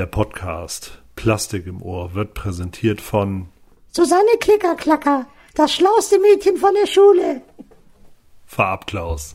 Der Podcast Plastik im Ohr wird präsentiert von Susanne Klickerklacker, das schlauste Mädchen von der Schule. Farbklaus.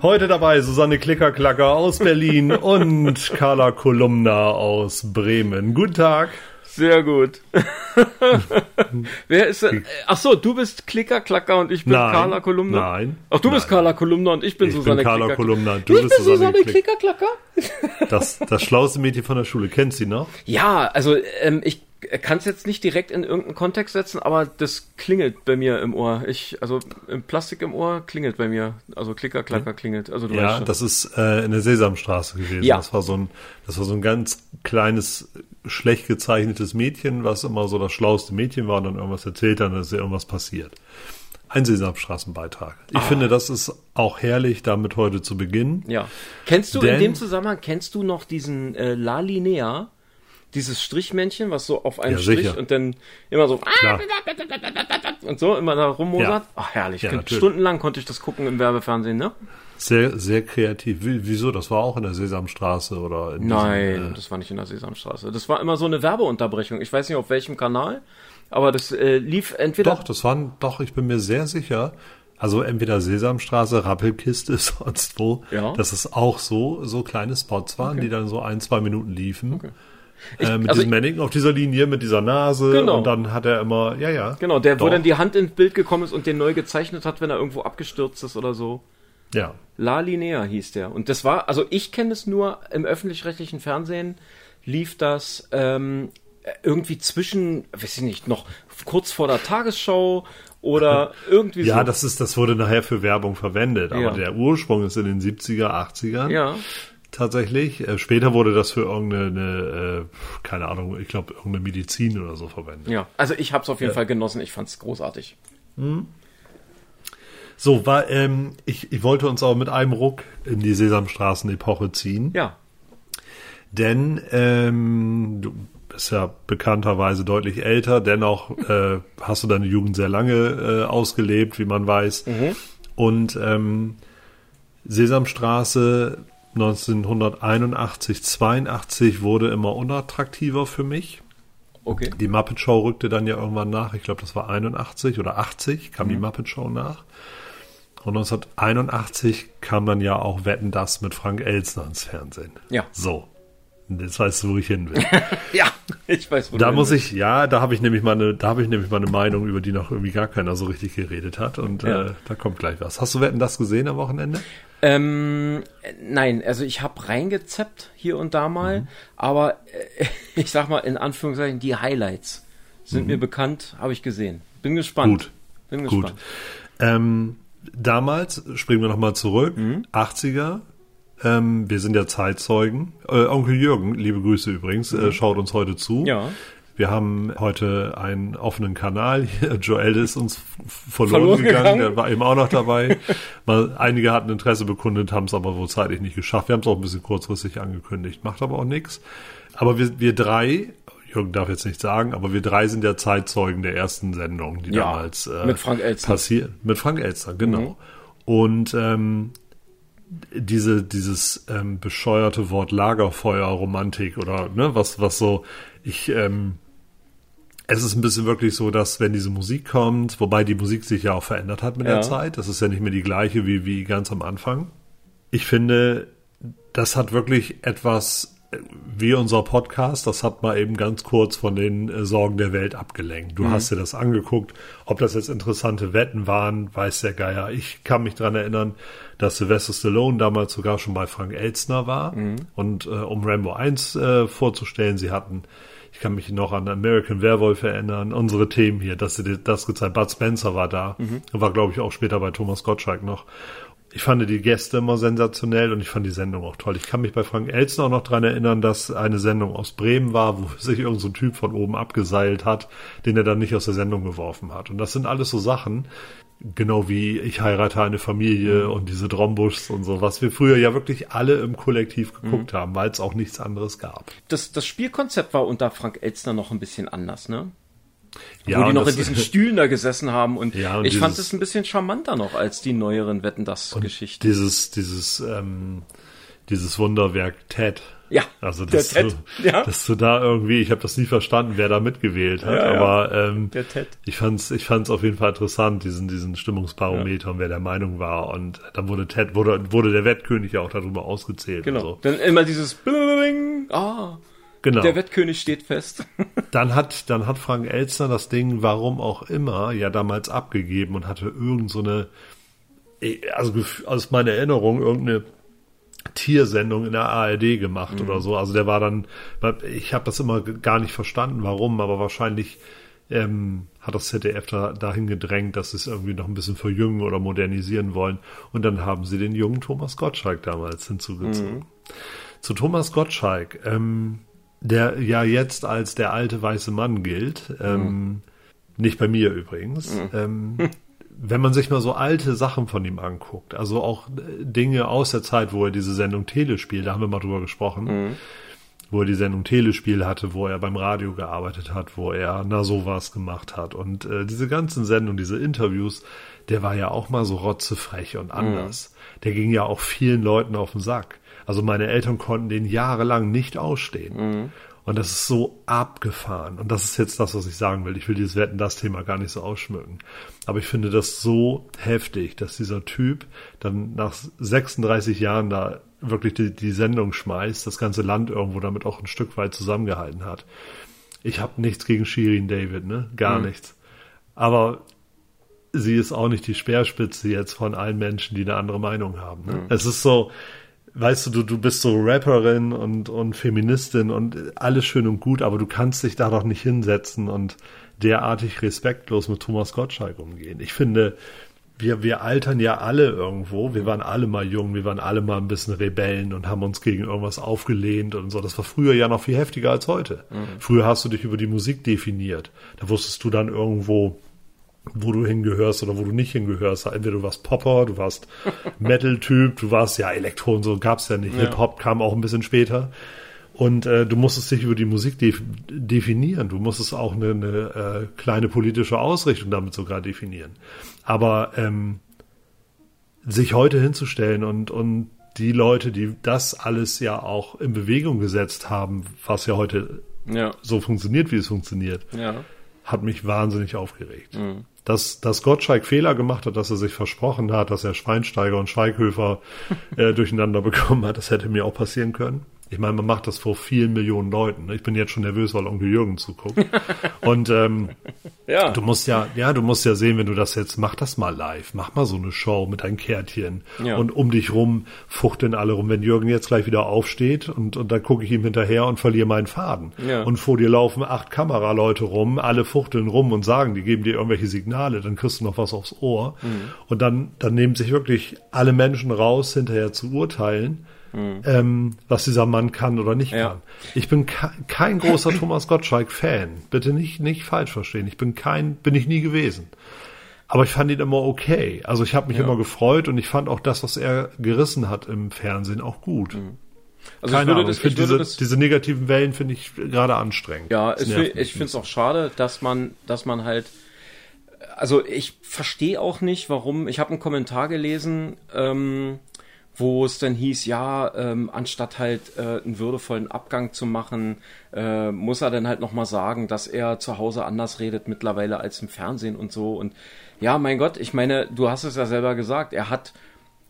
Heute dabei Susanne Klickerklacker aus Berlin und Carla Kolumna aus Bremen. Guten Tag. Sehr gut. Wer ist denn? Ach so, du bist Klicker Klacker und ich bin Nein, Carla Kolumna. nein, Ach, du bist nein. Carla Kolumna und ich bin Ich bin Susanne Carla Klicker- Kolumna, du ich bist bin Susanne Susanne Klick- Klicker Klacker. Das, das schlauste Mädchen von der Schule. Kennt sie noch? Ja, also ähm, ich kann es jetzt nicht direkt in irgendeinen Kontext setzen, aber das klingelt bei mir im Ohr. Ich, also im Plastik im Ohr klingelt bei mir. Also Klicker Klacker klingelt. Also du weißt Ja, schon. das ist äh, in der Sesamstraße gewesen. Ja. Das war so ein, das war so ein ganz kleines, schlecht gezeichnetes Mädchen, was immer so das schlauste Mädchen war und dann irgendwas erzählt, dann ist ja irgendwas passiert. Ein Sesamstraßenbeitrag. Ah. Ich finde, das ist auch herrlich, damit heute zu beginnen. Ja. Kennst du in Denn- dem Zusammenhang, kennst du noch diesen äh, La Linea? Dieses Strichmännchen, was so auf einen Ja, Strich sicher. und dann immer so Klar. und so immer da rummosert. Ja. Ach, herrlich. Ja. Stundenlang konnte ich das gucken im Werbefernsehen, ne? Sehr, sehr kreativ. Wie, wieso? Das war auch in der Sesamstraße oder in Nein, Diesem, äh, das war nicht in der Sesamstraße. Das war immer so eine Werbeunterbrechung. Ich weiß nicht auf welchem Kanal, aber das äh, lief entweder. Doch, das waren, doch, ich bin mir sehr sicher. Also entweder Sesamstraße, Rappelkiste, sonst wo. Ja. Dass es auch so, so kleine Spots waren, die dann so ein, zwei Minuten liefen. äh, mit also diesem Mannequin auf dieser Linie, mit dieser Nase. Genau. Und dann hat er immer, ja, ja. Genau, der, wo Doch. dann die Hand ins Bild gekommen ist und den neu gezeichnet hat, wenn er irgendwo abgestürzt ist oder so. Ja. La Linea hieß der. Und das war, also ich kenne es nur im öffentlich-rechtlichen Fernsehen, lief das ähm, irgendwie zwischen, weiß ich nicht, noch kurz vor der Tagesschau oder irgendwie Ja, so. das ist, das wurde nachher für Werbung verwendet. Aber Ja. der Ursprung ist in den 70er, 80ern. Ja, Tatsächlich. Äh, später wurde das für irgendeine, äh, keine Ahnung, ich glaube, irgendeine Medizin oder so verwendet. ja. Also ich habe es auf jeden Fall genossen. Ich fand es großartig. So, war, ähm, ich, ich wollte uns auch mit einem Ruck in die Sesamstraßen-Epoche ziehen. Ja, Denn ähm, du bist ja bekannterweise deutlich älter, dennoch äh, hast du deine Jugend sehr lange äh, ausgelebt, wie man weiß. Und ähm, Sesamstraße 1981, 82 wurde immer unattraktiver für mich. okay. Die Muppet Show rückte dann ja irgendwann nach. Ich glaube, das war 81 oder 80 kam die Muppet Show nach. Und 1981 kam dann ja auch Wetten das mit Frank Elstner ins Fernsehen. Ja. So. Jetzt weißt du, wo ich hin will. Ja, ich weiß, wo da muss hin ich, ja, da habe ich nämlich mal eine, da habe ich nämlich mal eine Meinung, über die noch irgendwie gar keiner so richtig geredet hat. Und Ja. äh, da kommt gleich was. Hast du Wetten das gesehen am Wochenende? Ähm, äh, nein, also ich habe reingezappt hier und da mal, aber äh, ich sag mal in Anführungszeichen, die Highlights sind mir bekannt, habe ich gesehen. Bin gespannt. Gut. Bin Gut. gespannt. Ähm, damals, springen wir nochmal zurück, Mhm. 80er, ähm, wir sind ja Zeitzeugen. Äh, Onkel Jürgen, liebe Grüße übrigens, äh, schaut uns heute zu. Mhm. Ja. Wir haben heute einen offenen Kanal. Joel ist uns verloren, Verloren gegangen. gegangen. der war eben auch noch dabei. Mal, einige hatten Interesse bekundet, haben es aber wohl zeitlich nicht geschafft. Wir haben es auch ein bisschen kurzfristig angekündigt, macht aber auch nichts. Aber wir, wir drei, Jürgen darf jetzt nicht sagen, aber wir drei sind ja Zeitzeugen der ersten Sendung, die Ja, damals äh, mit Frank Elstner. passiert. Mit Frank Elstner, genau. Mhm. Und ähm, diese, dieses ähm, bescheuerte Wort Lagerfeuer-Romantik oder ne, was, was so, ich, ähm, es ist ein bisschen wirklich so, dass wenn diese Musik kommt, wobei die Musik sich ja auch verändert hat mit Ja. der Zeit, das ist ja nicht mehr die gleiche wie, wie ganz am Anfang. Ich finde, das hat wirklich etwas wie unser Podcast, das hat mal eben ganz kurz von den äh, Sorgen der Welt abgelenkt. Du hast dir das angeguckt. Ob das jetzt interessante Wetten waren, weiß der Geier. Ich kann mich dran erinnern, dass Sylvester Stallone damals sogar schon bei Frank Elstner war. Und äh, um Rambo 1 äh, vorzustellen, sie hatten, ich kann mich noch an American Werewolf erinnern, unsere Themen hier, dass sie das gezeigt Bud Spencer war da. War, glaube ich, auch später bei Thomas Gottschalk noch. Ich fand die Gäste immer sensationell und ich fand die Sendung auch toll. Ich kann mich bei Frank Elsen auch noch dran erinnern, dass eine Sendung aus Bremen war, wo sich irgendein so Typ von oben abgeseilt hat, den er dann nicht aus der Sendung geworfen hat. Und das sind alles so Sachen, genau wie ich heirate eine Familie mhm. und diese Drombuschs und so, was wir früher ja wirklich alle im Kollektiv geguckt mhm. haben, weil es auch nichts anderes gab. Das, das Spielkonzept war unter Frank Elstner noch ein bisschen anders, ne? Ja, wo die noch in diesen Stühlen da gesessen haben und, ja, und ich dieses, fand es ein bisschen charmanter noch als die neueren Wetten das Geschichten. Dieses dieses ähm, dieses Wunderwerk Ted. Ja. Also dass, du, ja. dass du da irgendwie, ich habe das nie verstanden, wer da mitgewählt hat, ja, aber ähm, der Ted. ich fand's ich fand's auf jeden Fall interessant diesen diesen Stimmungsbarometer und wer der Meinung war und dann wurde Ted wurde wurde der Wettkönig ja auch darüber ausgezählt. Genau. So. Dann immer dieses ah Genau. Der Wettkönig steht fest. dann hat, dann hat Frank Elstner das Ding, warum auch immer, ja damals abgegeben und hatte irgend so eine, also aus meiner Erinnerung, irgendeine Tiersendung in der ARD gemacht mhm. oder so. Also der war dann, ich habe das immer gar nicht verstanden, warum, aber wahrscheinlich ähm, hat das ZDF da, dahin gedrängt, dass sie es irgendwie noch ein bisschen verjüngen oder modernisieren wollen. Und dann haben sie den jungen Thomas Gottschalk damals hinzugezogen. Mhm. Zu Thomas Gottschalk, ähm, der ja jetzt als der alte weiße Mann gilt. Ähm, mhm. Nicht bei mir übrigens. Mhm. Ähm, wenn man sich mal so alte Sachen von ihm anguckt, also auch äh, Dinge aus der Zeit, wo er diese Sendung Telespiel, da haben wir mal drüber gesprochen, mhm. wo er die Sendung Telespiel hatte, wo er beim Radio gearbeitet hat, wo er na sowas gemacht hat und äh, diese ganzen Sendungen, diese Interviews, der war ja auch mal so rotzefrech und anders. Mhm. Der ging ja auch vielen Leuten auf den Sack. Also meine Eltern konnten den jahrelang nicht ausstehen. Mhm. Und das ist so abgefahren. Und das ist jetzt das, was ich sagen will. Ich will dieses Wetten, das Thema gar nicht so ausschmücken. Aber ich finde das so heftig, dass dieser Typ dann nach 36 Jahren da wirklich die, die Sendung schmeißt, das ganze Land irgendwo damit auch ein Stück weit zusammengehalten hat. Ich habe nichts gegen Shirin David, ne? Gar mhm. nichts. Aber sie ist auch nicht die Speerspitze jetzt von allen Menschen, die eine andere Meinung haben. Ne? Mhm. Es ist so, weißt du, du, du bist so Rapperin und, und Feministin und alles schön und gut, aber du kannst dich da doch nicht hinsetzen und derartig respektlos mit Thomas Gottschalk umgehen. Ich finde, wir, wir altern ja alle irgendwo. Wir waren alle mal jung, wir waren alle mal ein bisschen Rebellen und haben uns gegen irgendwas aufgelehnt und so. Das war früher ja noch viel heftiger als heute. Mhm. Früher hast du dich über die Musik definiert. Da wusstest du dann irgendwo, wo du hingehörst oder wo du nicht hingehörst. Entweder du warst Popper, du warst Metal-Typ, du warst ja Elektro und so gab's ja nicht. Ja. Hip-Hop kam auch ein bisschen später. Und äh, du musstest dich über die Musik def definieren. Du musstest auch eine, eine äh, kleine politische Ausrichtung damit sogar definieren. Aber ähm, sich heute hinzustellen und, und die Leute, die das alles ja auch in Bewegung gesetzt haben, was ja heute ja. so funktioniert, wie es funktioniert, ja. hat mich wahnsinnig aufgeregt. Mhm dass, dass Gottschalk Fehler gemacht hat, dass er sich versprochen hat, dass er Schweinsteiger und Schweighöfer äh, durcheinander bekommen hat. Das hätte mir auch passieren können. Ich meine, man macht das vor vielen Millionen Leuten. Ne? Ich bin jetzt schon nervös, weil Onkel Jürgen zuguckt. Und ähm, ja. du musst ja, ja, du musst ja sehen, wenn du das jetzt, mach das mal live, mach mal so eine Show mit deinem Kärtchen. Ja. Und um dich rum fuchteln alle rum. Wenn Jürgen jetzt gleich wieder aufsteht und, und dann gucke ich ihm hinterher und verliere meinen Faden. Ja. Und vor dir laufen acht Kameraleute rum, alle fuchteln rum und sagen, die geben dir irgendwelche Signale, dann kriegst du noch was aufs Ohr. Mhm. Und dann, dann nehmen sich wirklich alle Menschen raus, hinterher zu urteilen mhm. ähm, was dieser Mann kann oder nicht ja. kann. Ich bin kein großer Thomas Gottschalk-Fan. Bitte nicht, nicht falsch verstehen. Ich bin kein, bin ich nie gewesen. Aber ich fand ihn immer okay. Also ich habe mich ja. immer gefreut und ich fand auch das, was er gerissen hat im Fernsehen, auch gut. Mhm. Also Keine ich würde Ahnung. Das, ich finde diese, das, diese negativen Wellen finde ich gerade anstrengend. Ja, ich, ich finde es auch schade, dass man, dass man halt, also ich verstehe auch nicht, warum. Ich habe einen Kommentar gelesen, ähm, wo es dann hieß, ja, ähm, anstatt halt äh, einen würdevollen Abgang zu machen, äh, muss er dann halt nochmal sagen, dass er zu Hause anders redet mittlerweile als im Fernsehen und so. Und ja, mein Gott, ich meine, du hast es ja selber gesagt, er hat,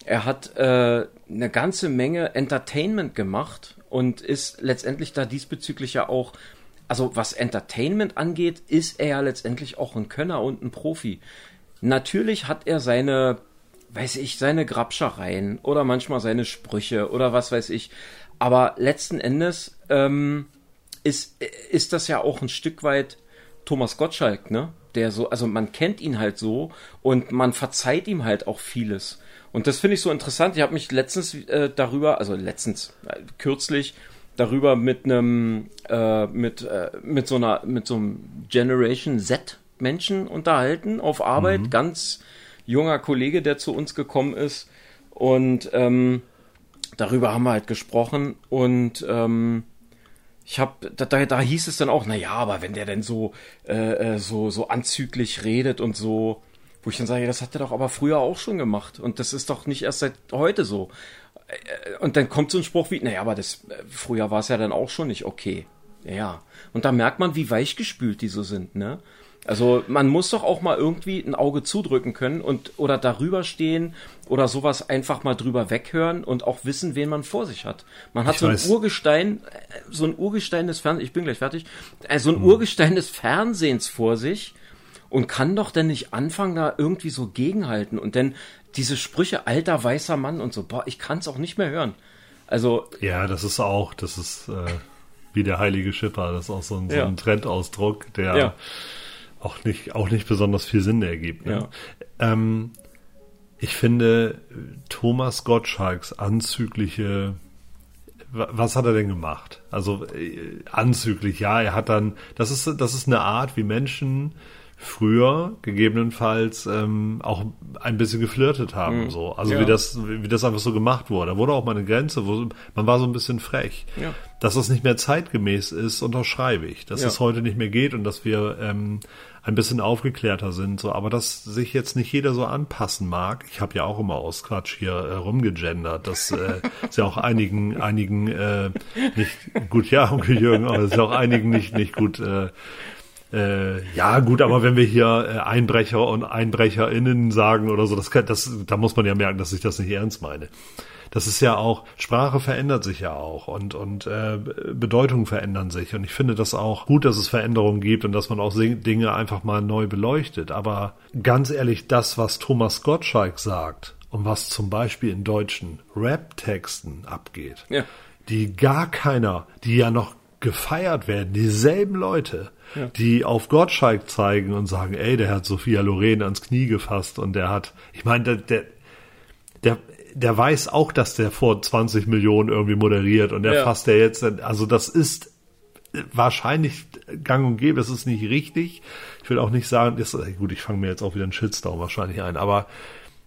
er hat äh, eine ganze Menge Entertainment gemacht und ist letztendlich da diesbezüglich ja auch, also was Entertainment angeht, ist er ja letztendlich auch ein Könner und ein Profi. Natürlich hat er seine weiß ich, seine Grabschereien oder manchmal seine Sprüche oder was weiß ich. Aber letzten Endes ähm, ist, ist das ja auch ein Stück weit Thomas Gottschalk, ne? der so, also man kennt ihn halt so und man verzeiht ihm halt auch vieles. Und das finde ich so interessant. Ich habe mich letztens äh, darüber, also letztens, äh, kürzlich, darüber mit einem, äh, mit, äh, mit so einer, mit so einem Generation Z Menschen unterhalten auf Arbeit. Mhm. Ganz junger Kollege, der zu uns gekommen ist. Und ähm, darüber haben wir halt gesprochen. Und ähm, ich habe, da, da, da hieß es dann auch, na ja, aber wenn der denn so, äh, äh, so, so anzüglich redet und so, wo ich dann sage, das hat er doch aber früher auch schon gemacht. Und das ist doch nicht erst seit heute so. Äh, und dann kommt so ein Spruch wie, naja, aber das, äh, früher war es ja dann auch schon nicht okay. Ja. Und da merkt man, wie weichgespült die so sind, ne? Also man muss doch auch mal irgendwie ein Auge zudrücken können und oder darüber stehen oder sowas einfach mal drüber weghören und auch wissen, wen man vor sich hat. Man hat ich so ein weiß. Urgestein, äh, so ein Urgestein des Fernsehens, ich bin gleich fertig, so ein hm. Urgestein des Fernsehens vor sich und kann doch denn nicht anfangen, da irgendwie so gegenhalten und denn diese Sprüche alter weißer Mann und so, boah, ich kann es auch nicht mehr hören. Also ja, das ist auch, das ist äh, wie der heilige Schipper, das ist auch so ein, ja. so ein Trendausdruck, der ja auch nicht, auch nicht besonders viel Sinn ergibt. Ne? Ja. Ähm, ich finde Thomas Gottschalks anzügliche was hat er denn gemacht? Also äh, anzüglich, ja, er hat dann, das ist, das ist eine Art, wie Menschen früher gegebenenfalls ähm, auch ein bisschen geflirtet haben. Mhm. So. Also ja. wie das, wie das einfach so gemacht wurde. Da wurde auch mal eine Grenze, wo man war so ein bisschen frech. Ja. Dass das nicht mehr zeitgemäß ist, unterschreibe ich. Dass ja. es heute nicht mehr geht und dass wir ähm, ein bisschen aufgeklärter sind. So, aber dass sich jetzt nicht jeder so anpassen mag. Ich habe ja auch immer aus Quatsch hier äh, rumgegendert. Das äh, ist ja auch einigen, einigen äh, nicht gut, ja, Onkel Jürgen, aber es ist auch einigen nicht nicht gut. Äh, äh, ja, gut, aber wenn wir hier äh, Einbrecher und EinbrecherInnen sagen oder so, das, kann, das, da muss man ja merken, dass ich das nicht ernst meine das ist ja auch, Sprache verändert sich ja auch und, und äh, Bedeutungen verändern sich. Und ich finde das auch gut, dass es Veränderungen gibt und dass man auch Dinge einfach mal neu beleuchtet. Aber ganz ehrlich, das, was Thomas Gottschalk sagt und was zum Beispiel in deutschen Rap-Texten abgeht, ja. die gar keiner, die ja noch gefeiert werden, dieselben Leute, ja. die auf Gottschalk zeigen und sagen, ey, der hat Sophia Loren ans Knie gefasst und der hat, ich meine, der, der, der der weiß auch, dass der vor 20 Millionen irgendwie moderiert und der ja. fasst der jetzt, also das ist wahrscheinlich gang und gäbe, das ist nicht richtig. Ich will auch nicht sagen, ist, gut, ich fange mir jetzt auch wieder einen Shitstorm wahrscheinlich ein, aber,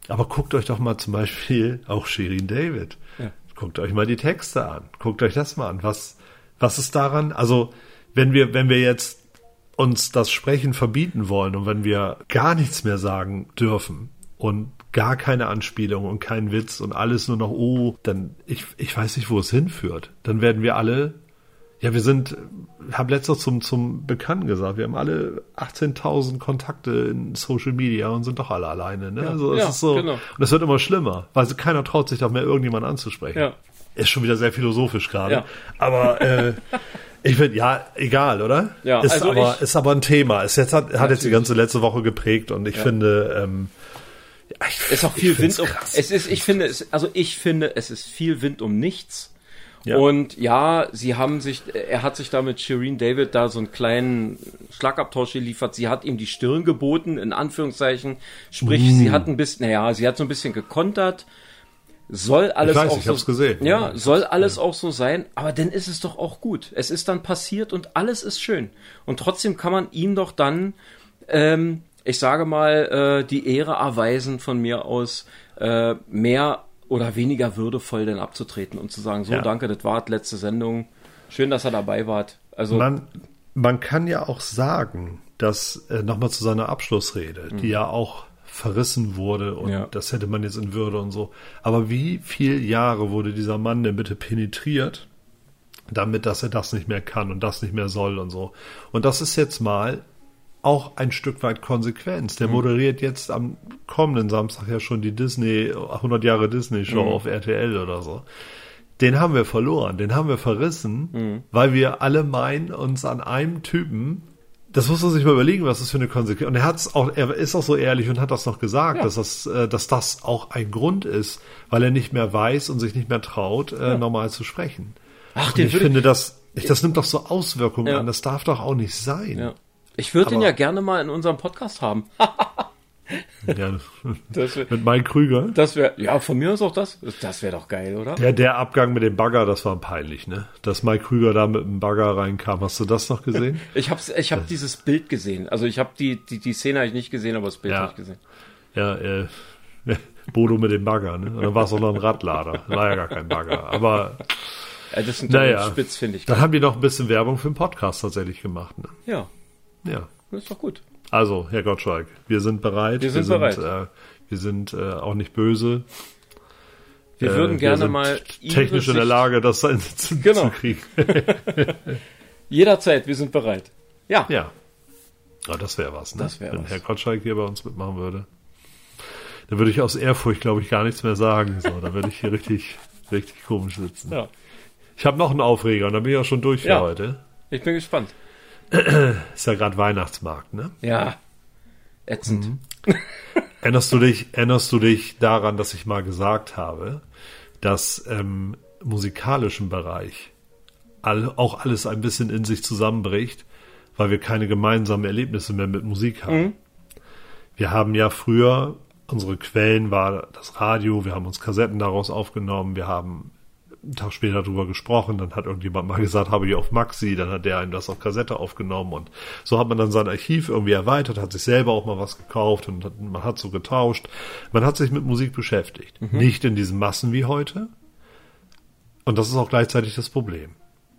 aber guckt euch doch mal zum Beispiel auch Shirin David. Ja. Guckt euch mal die Texte an. Guckt euch das mal an. Was, was ist daran? Also, wenn wir, wenn wir jetzt uns das Sprechen verbieten wollen und wenn wir gar nichts mehr sagen dürfen und gar keine Anspielung und kein Witz und alles nur noch, oh, dann, ich, ich weiß nicht, wo es hinführt. Dann werden wir alle, ja, wir sind, ich habe letztens zum, zum Bekannten gesagt, wir haben alle 18.000 Kontakte in Social Media und sind doch alle alleine, ne? Ja, also, es ja, ist so, genau. und es wird immer schlimmer, weil keiner traut sich doch mehr irgendjemand anzusprechen. Ja. Ist schon wieder sehr philosophisch gerade. Ja. Aber, äh, Ich finde, ja, egal, oder? Ja, ist, also aber, ich, ist aber ein Thema. Ist jetzt, hat, hat jetzt die ganze letzte Woche geprägt und ich ja. finde, ähm, es ist auch viel Wind um. Es ist, ich finde, es, also ich finde, es ist viel Wind um nichts. Ja. Und ja, sie haben sich, er hat sich da mit Shireen David da so einen kleinen Schlagabtausch geliefert. Sie hat ihm die Stirn geboten, in Anführungszeichen. Sprich, mm. sie hat ein bisschen, naja, sie hat so ein bisschen gekontert. Soll alles ich weiß, auch ich so, hab's gesehen. Ja, ja soll alles ja. auch so sein, aber dann ist es doch auch gut. Es ist dann passiert und alles ist schön. Und trotzdem kann man ihm doch dann ähm, ich sage mal, äh, die Ehre erweisen von mir aus, äh, mehr oder weniger würdevoll denn abzutreten und zu sagen, so ja. danke, das war letzte Sendung. Schön, dass er dabei wart. Also man, man kann ja auch sagen, dass äh, nochmal zu seiner Abschlussrede, mhm. die ja auch verrissen wurde und ja. das hätte man jetzt in Würde und so. Aber wie viele Jahre wurde dieser Mann denn bitte penetriert, damit, dass er das nicht mehr kann und das nicht mehr soll und so. Und das ist jetzt mal auch ein Stück weit Konsequenz. Der mhm. moderiert jetzt am kommenden Samstag ja schon die Disney, 100 Jahre Disney Show mhm. auf RTL oder so. Den haben wir verloren, den haben wir verrissen, mhm. weil wir alle meinen, uns an einem Typen, das muss man sich mal überlegen, was das für eine Konsequenz. Und er hat's auch, er ist auch so ehrlich und hat das noch gesagt, ja. dass das, äh, dass das auch ein Grund ist, weil er nicht mehr weiß und sich nicht mehr traut, äh, ja. normal zu sprechen. Ach, und ich finde, das, ich, das nimmt doch so Auswirkungen ja. an. Das darf doch auch nicht sein. Ich würde ihn ja gerne mal in unserem Podcast haben. Ja, Das wäre, mit Mike Krüger. das wär, ja, von mir ist auch das. Das wäre doch geil, oder? Ja, der Abgang mit dem Bagger, das war peinlich, ne? Dass Mike Krüger da mit dem Bagger reinkam. Hast du das noch gesehen? Ich habe ich hab dieses Bild gesehen. Also ich habe die, die, die Szene hab ich nicht gesehen, aber das Bild Ja. habe ich gesehen. Ja, äh, Bodo mit dem Bagger, ne? Und dann war es auch noch ein Radlader. War ja gar kein Bagger. Aber Äh, das sind Naja. dann Spitzfindig. dann haben die noch ein bisschen Werbung für den Podcast tatsächlich gemacht, ne? Ja, Ja. das ist doch gut. Also, Herr Gottschalk, wir sind bereit. Wir sind bereit. Äh, wir sind äh, auch nicht böse. Wir Äh, würden gerne sind mal technisch in der Lage, das dann zu, Genau. zu kriegen. Jederzeit, wir sind bereit. Ja. Ja. Ja, das wäre was, ne? Das wär Wenn was. Herr Gottschalk hier bei uns mitmachen würde. Dann würde ich aus Ehrfurcht, glaube ich, gar nichts mehr sagen. So, da würde ich hier richtig, richtig komisch sitzen. ja. Ich habe noch einen Aufreger und dann bin ich auch schon durch für Ja. heute. Ich bin gespannt. Ist ja gerade Weihnachtsmarkt, ne? Ja. Ätzend. Mhm. Erinnerst du dich, erinnerst du dich daran, dass ich mal gesagt habe, dass im musikalischen Bereich all, auch alles ein bisschen in sich zusammenbricht, weil wir keine gemeinsamen Erlebnisse mehr mit Musik haben. Wir haben ja früher, unsere Quellen war das Radio, wir haben uns Kassetten daraus aufgenommen, wir haben einen Tag später darüber gesprochen, dann hat irgendjemand mal gesagt, habe ich auf Maxi, dann hat der einem das auf Kassette aufgenommen und so hat man dann sein Archiv irgendwie erweitert, hat sich selber auch mal was gekauft und hat, man hat so getauscht. Man hat sich mit Musik beschäftigt. Nicht in diesen Massen wie heute. Und das ist auch gleichzeitig das Problem.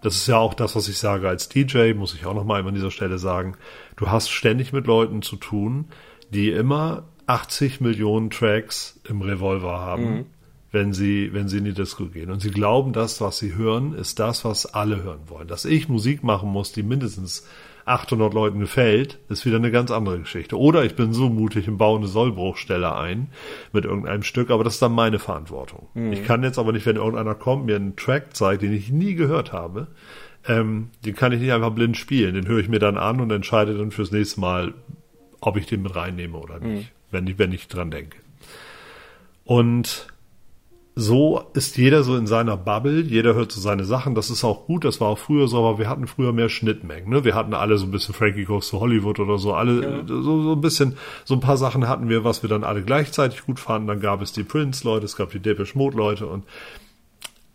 Das ist ja auch das, was ich sage als DJ, muss ich auch noch mal an dieser Stelle sagen. Du hast ständig mit Leuten zu tun, die immer 80 Millionen Tracks im Revolver haben, wenn sie, wenn sie in die Disco gehen. Und sie glauben, das, was sie hören, ist das, was alle hören wollen. Dass ich Musik machen muss, die mindestens 800 Leuten gefällt, ist wieder eine ganz andere Geschichte. Oder ich bin so mutig und baue eine Sollbruchstelle ein mit irgendeinem Stück, aber das ist dann meine Verantwortung. Ich kann jetzt aber nicht, wenn irgendeiner kommt, mir einen Track zeigt, den ich nie gehört habe, ähm, den kann ich nicht einfach blind spielen. Den höre ich mir dann an und entscheide dann fürs nächste Mal, ob ich den mit reinnehme oder nicht, wenn, ich, wenn ich dran denke. Und so ist jeder so in seiner Bubble, jeder hört so seine Sachen, das ist auch gut, das war auch früher so, aber wir hatten früher mehr Schnittmengen, ne? Wir hatten alle so ein bisschen Frankie Goes to Hollywood oder so, alle so, so ein bisschen, so ein paar Sachen hatten wir, was wir dann alle gleichzeitig gut fanden, dann gab es die Prince-Leute, es gab die Depeche Mode-Leute und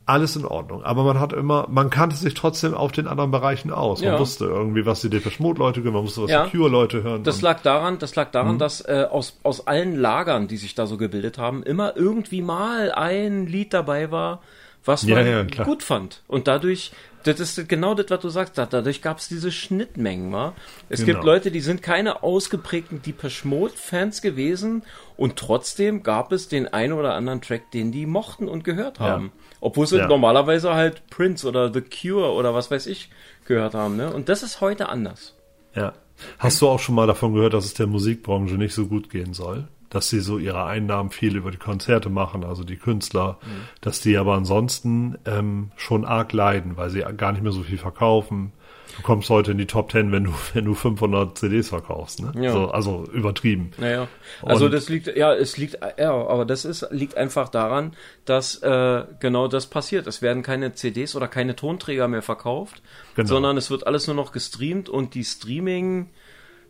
alles in Ordnung. Aber man hat immer, man kannte sich trotzdem auf den anderen Bereichen aus. Man Ja. wusste irgendwie, was die Depeche Mode-Leute hören, man wusste, was Ja. die Cure-Leute hören. Das lag daran, das lag Mhm. daran, dass äh, aus, aus allen Lagern, die sich da so gebildet haben, immer irgendwie mal ein Lied dabei war, was man ja, gut fand. Und dadurch, das ist genau das, was du sagst, da- dadurch gab es diese Schnittmengen, wa? Es Genau. gibt Leute, die sind keine ausgeprägten Depeche Mode-Fans gewesen und trotzdem gab es den einen oder anderen Track, den die mochten und gehört haben. Obwohl sie Ja. normalerweise halt Prince oder The Cure oder was weiß ich gehört haben, ne? Und das ist heute anders. Ja. Hast du auch schon mal davon gehört, dass es der Musikbranche nicht so gut gehen soll? Dass sie so ihre Einnahmen viel über die Konzerte machen, also die Künstler, dass die aber ansonsten ähm, schon arg leiden, weil sie gar nicht mehr so viel verkaufen. Du kommst heute in die Top 10, wenn du, wenn du 500 CDs verkaufst, ne? Ja. So, also übertrieben. Naja, also Und- das liegt, ja, es liegt, ja, aber das ist, liegt einfach daran, dass äh, genau das passiert. Es werden keine CDs oder keine Tonträger mehr verkauft, Genau. sondern es wird alles nur noch gestreamt und die Streaming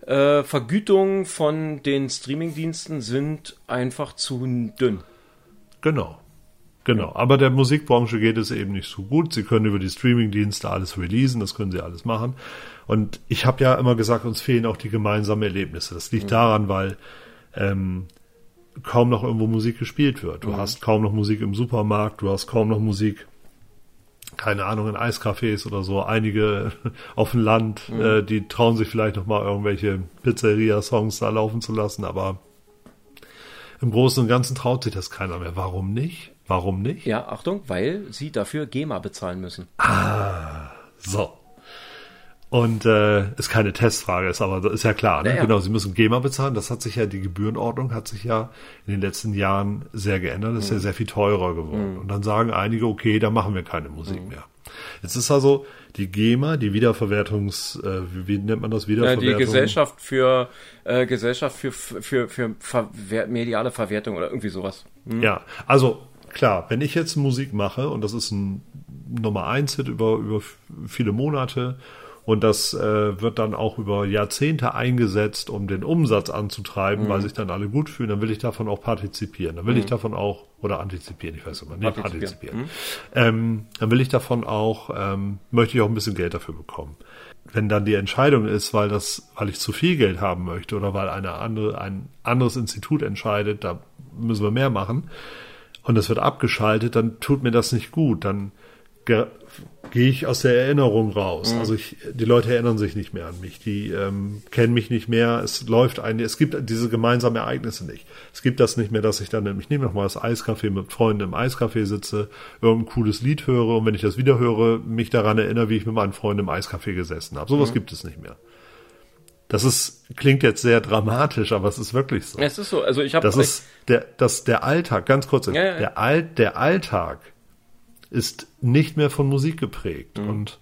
äh, Vergütungen von den Streamingdiensten sind einfach zu dünn. Genau. Genau. Aber der Musikbranche geht es eben nicht so gut. Sie können über die Streamingdienste alles releasen, das können sie alles machen. Und ich habe ja immer gesagt, uns fehlen auch die gemeinsamen Erlebnisse. Das liegt daran, weil ähm, kaum noch irgendwo Musik gespielt wird. Du hast kaum noch Musik im Supermarkt, du hast kaum noch Musik, keine Ahnung, in Eiscafés oder so. Einige auf dem Land, äh, die trauen sich vielleicht noch mal irgendwelche Pizzeria-Songs da laufen zu lassen, aber im Großen und Ganzen traut sich das keiner mehr. Warum nicht? Warum nicht? Ja, Achtung, weil sie dafür GEMA bezahlen müssen. So. Und äh, ist keine Testfrage, ist aber ist ja klar. Ne? Ja, ja. Genau, sie müssen GEMA bezahlen. Das hat sich ja, die Gebührenordnung hat sich ja in den letzten Jahren sehr geändert. Das ist Mhm. ja sehr viel teurer geworden. Und dann sagen einige, okay, da machen wir keine Musik Mhm. mehr. Jetzt ist also die GEMA, die Wiederverwertungs, äh, wie, nennt man das? Ja, Wiederverwertung? die Gesellschaft für äh, Gesellschaft für für für Verwer mediale Verwertung oder irgendwie sowas. Ja, also klar, wenn ich jetzt Musik mache und das ist ein Nummer eins Hit über, über viele Monate Und das äh, wird dann auch über Jahrzehnte eingesetzt, um den Umsatz anzutreiben, Mhm. weil sich dann alle gut fühlen. Dann will ich davon auch partizipieren. Dann will ich davon auch, oder antizipieren, ich weiß immer, nee, Partizipieren. partizipieren. Ähm, dann will ich davon auch, ähm, möchte ich auch ein bisschen Geld dafür bekommen. Wenn dann die Entscheidung ist, weil das, weil ich zu viel Geld haben möchte oder weil eine andere, ein anderes Institut entscheidet, da müssen wir mehr machen und das wird abgeschaltet, dann tut mir das nicht gut. Dann gehe ich aus der Erinnerung raus. Also ich, die Leute erinnern sich nicht mehr an mich, die ähm, kennen mich nicht mehr. Es läuft ein, es gibt diese gemeinsamen Ereignisse nicht. Es gibt das nicht mehr, dass ich dann, ich nehme noch mal das Eiscafé mit Freunden im Eiscafé sitze, irgendein cooles Lied höre und wenn ich das wieder höre, mich daran erinnere, wie ich mit meinen Freunden im Eiscafé gesessen habe. Sowas gibt es nicht mehr. Das ist, klingt jetzt sehr dramatisch, aber es ist wirklich so. Es ist so, also ich habe Das ist der, das, der Alltag, ganz kurz, Ja, ja, der, All, der Alltag ist nicht mehr von Musik geprägt. Und,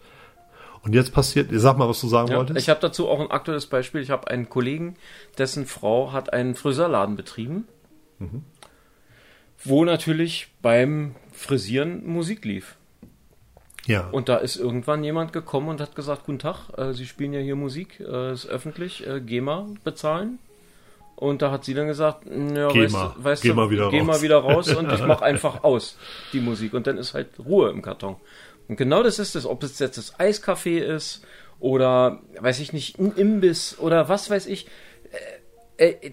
und jetzt passiert, sag mal, was du sagen Mhm. ja, wolltest. ich habe dazu auch ein aktuelles Beispiel. Ich habe einen Kollegen, dessen Frau hat einen Friseurladen betrieben, Mhm. wo natürlich beim Frisieren Musik lief. ja. Und da ist irgendwann jemand gekommen und hat gesagt, guten Tag, äh, Sie spielen ja hier Musik, äh, ist öffentlich, äh, GEMA bezahlen. Und da hat sie dann gesagt, ja, Geh weißt, mal. weißt Geh du, mal wieder geh raus. mal wieder raus und ich mache einfach aus die Musik. Und dann ist halt Ruhe im Karton. Und genau das ist es, ob es jetzt das Eiscafé ist oder, weiß ich nicht, ein Imbiss oder was weiß ich. Äh, äh,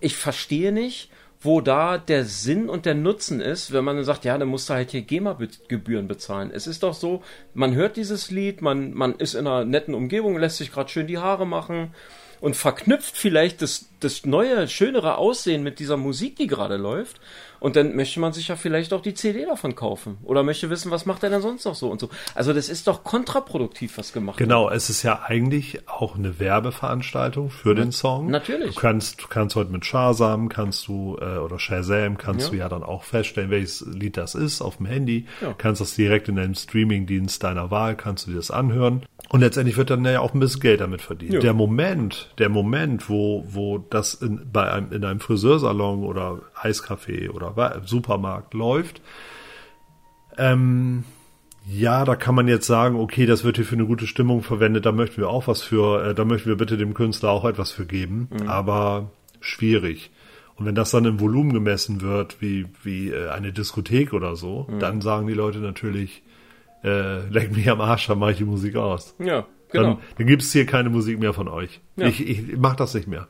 ich verstehe nicht, wo da der Sinn und der Nutzen ist, wenn man dann sagt, ja, dann musst du halt hier GEMA-Gebühren bezahlen. Es ist doch so, man hört dieses Lied, man, man ist in einer netten Umgebung, lässt sich gerade schön die Haare machen und verknüpft vielleicht das, das neue, schönere Aussehen mit dieser Musik, die gerade läuft. Und dann möchte man sich ja vielleicht auch die CD davon kaufen. Oder möchte wissen, was macht er denn sonst noch so und so. Also das ist doch kontraproduktiv, was gemacht wird. Genau, es ist ja eigentlich auch eine Werbeveranstaltung für den Song. natürlich. Du kannst, du kannst heute mit Shazam, kannst du, äh, oder Shazam, kannst Ja. du ja dann auch feststellen, welches Lied das ist auf dem Handy. Ja. Kannst das direkt in deinem Streamingdienst deiner Wahl, kannst du dir das anhören. Und letztendlich wird dann ja auch ein bisschen Geld damit verdient. Ja. Der Moment, der Moment, wo, wo das in, bei einem, in einem Friseursalon oder Eiscafé oder Supermarkt läuft, ähm, ja, da kann man jetzt sagen, okay, das wird hier für eine gute Stimmung verwendet, da möchten wir auch was für, äh, da möchten wir bitte dem Künstler auch etwas für geben, aber schwierig. Und wenn das dann im Volumen gemessen wird, wie, wie äh, eine Diskothek oder so, dann sagen die Leute natürlich, äh, leck mich am Arsch, dann mache ich die Musik aus. Ja, genau. Dann, dann gibt es hier keine Musik mehr von euch. Ja. Ich, ich mach das nicht mehr.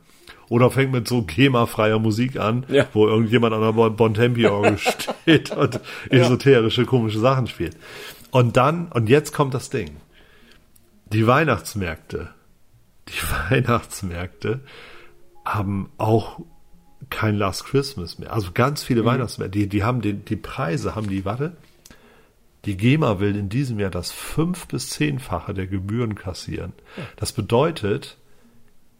Oder fängt mit so GEMA-freier Musik an, Ja. wo irgendjemand an der Bon- Bontempi-Orgel steht und esoterische, komische Sachen spielt. Und dann, und jetzt kommt das Ding. Die Weihnachtsmärkte, die Weihnachtsmärkte haben auch kein Last Christmas mehr. Also ganz Mhm. viele Weihnachtsmärkte, die, die haben die, die Preise, haben die, warte, die GEMA will in diesem Jahr das fünf- bis zehnfache der Gebühren kassieren. Das bedeutet,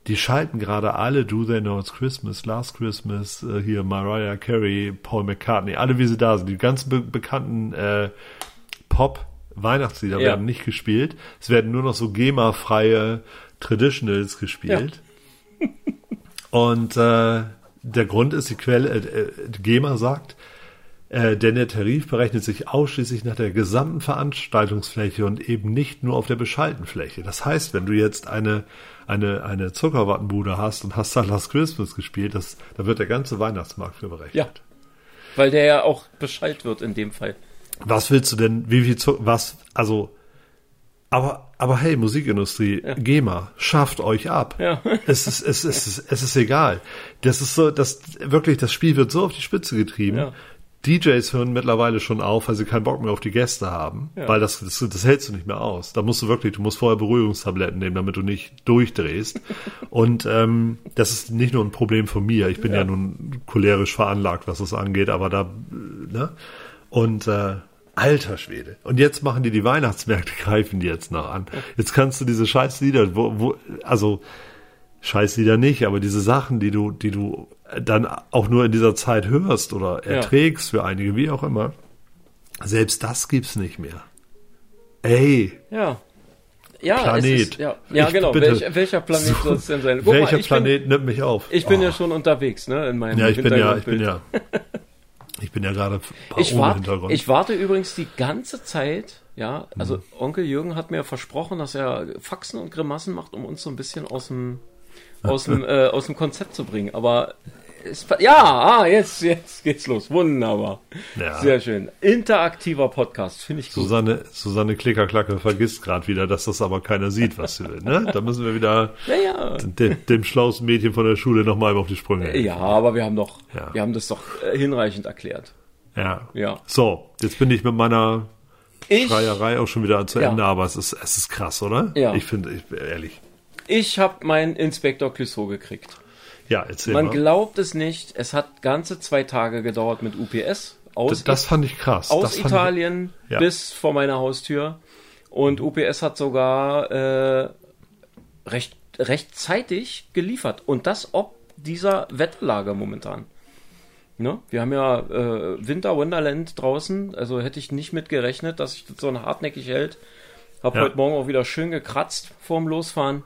die schalten gerade alle Do They Know It's Christmas, Last Christmas, äh, hier Mariah Carey, Paul McCartney, alle wie sie da sind. Die ganzen be bekannten äh, Pop-Weihnachtslieder Ja. werden nicht gespielt. Es werden nur noch so GEMA-freie Traditionals gespielt. Und äh, der Grund ist, die Quelle, äh, äh, GEMA sagt, denn der Tarif berechnet sich ausschließlich nach der gesamten Veranstaltungsfläche und eben nicht nur auf der beschalten Fläche. Das heißt, wenn du jetzt eine, eine, eine Zuckerwattenbude hast und hast da Last Christmas gespielt, das, da wird der ganze Weihnachtsmarkt für berechnet. Ja. Weil der ja auch Bescheid wird in dem Fall. Was willst du denn, wie viel Zucker, was, also, aber, aber hey, Musikindustrie, GEMA, schafft euch ab. Ja. Es ist, es ist, es ist, es ist egal. Das ist so, das, wirklich, das Spiel wird so auf die Spitze getrieben. Ja. DJs hören mittlerweile schon auf, weil sie keinen Bock mehr auf die Gäste haben, Ja. weil das, das, das hältst du nicht mehr aus. Da musst du wirklich, du musst vorher Beruhigungstabletten nehmen, damit du nicht durchdrehst. Und ähm, das ist nicht nur ein Problem von mir. Ich bin ja, Ja. nun cholerisch veranlagt, was das angeht, aber da, ne? Und äh, alter Schwede. Und jetzt machen die die Weihnachtsmärkte, greifen die jetzt noch an. Jetzt kannst du diese Scheißlieder, wo, wo, also Scheißlieder nicht, aber diese Sachen, die du, die du dann auch nur in dieser Zeit hörst oder erträgst für einige, wie auch immer, selbst das gibt's nicht mehr. Ey, Ja. Ja, Planet. Es ist, ja, ja Ich genau. bitte. Welch, welcher Planet So, soll es denn sein? Guck welcher mal, ich Planet nimmt mich auf? Bin, ich bin Oh. ja schon unterwegs, ne? In meinem Ja, ich bin ja, ich bin ja, ich bin ja gerade ein paar Ich, ohne wart, Hintergrund. ich warte übrigens die ganze Zeit, Ja, also Onkel Jürgen hat mir versprochen, dass er Faxen und Grimassen macht, um uns so ein bisschen aus dem aus dem äh, aus dem Konzept zu bringen. Aber ja, ah, jetzt jetzt geht's los. Wunderbar, Ja. sehr schön. Interaktiver Podcast, finde ich gut. Susanne, Susanne Klickerklacke vergisst gerade wieder, dass das aber keiner sieht, was sie will. Ne? Da müssen wir wieder Ja, ja. dem, dem schlausten Mädchen von der Schule nochmal auf die Sprünge. helfen. Ja, aber wir haben doch, wir haben das doch äh, hinreichend erklärt. Ja. Ja. So, jetzt bin ich mit meiner Ich, Schreierei auch schon wieder zu. Ende, aber es ist, es ist krass, oder? Ja. Ich finde, ich, ehrlich. ich habe meinen Inspektor Clouseau gekriegt. Ja, erzähl Man mal. glaubt es nicht, es hat ganze zwei Tage gedauert mit UPS. Aus, Das, das fand ich krass. aus das Italien Ja. bis vor meiner Haustür. Und UPS hat sogar äh, recht, rechtzeitig geliefert. Und das ob dieser Wetterlage momentan. Ne? Wir haben ja äh, Winter Wonderland draußen, also hätte ich nicht mit gerechnet, dass sich das so hartnäckig hält. Hab Ja. heute Morgen auch wieder schön gekratzt vorm Losfahren.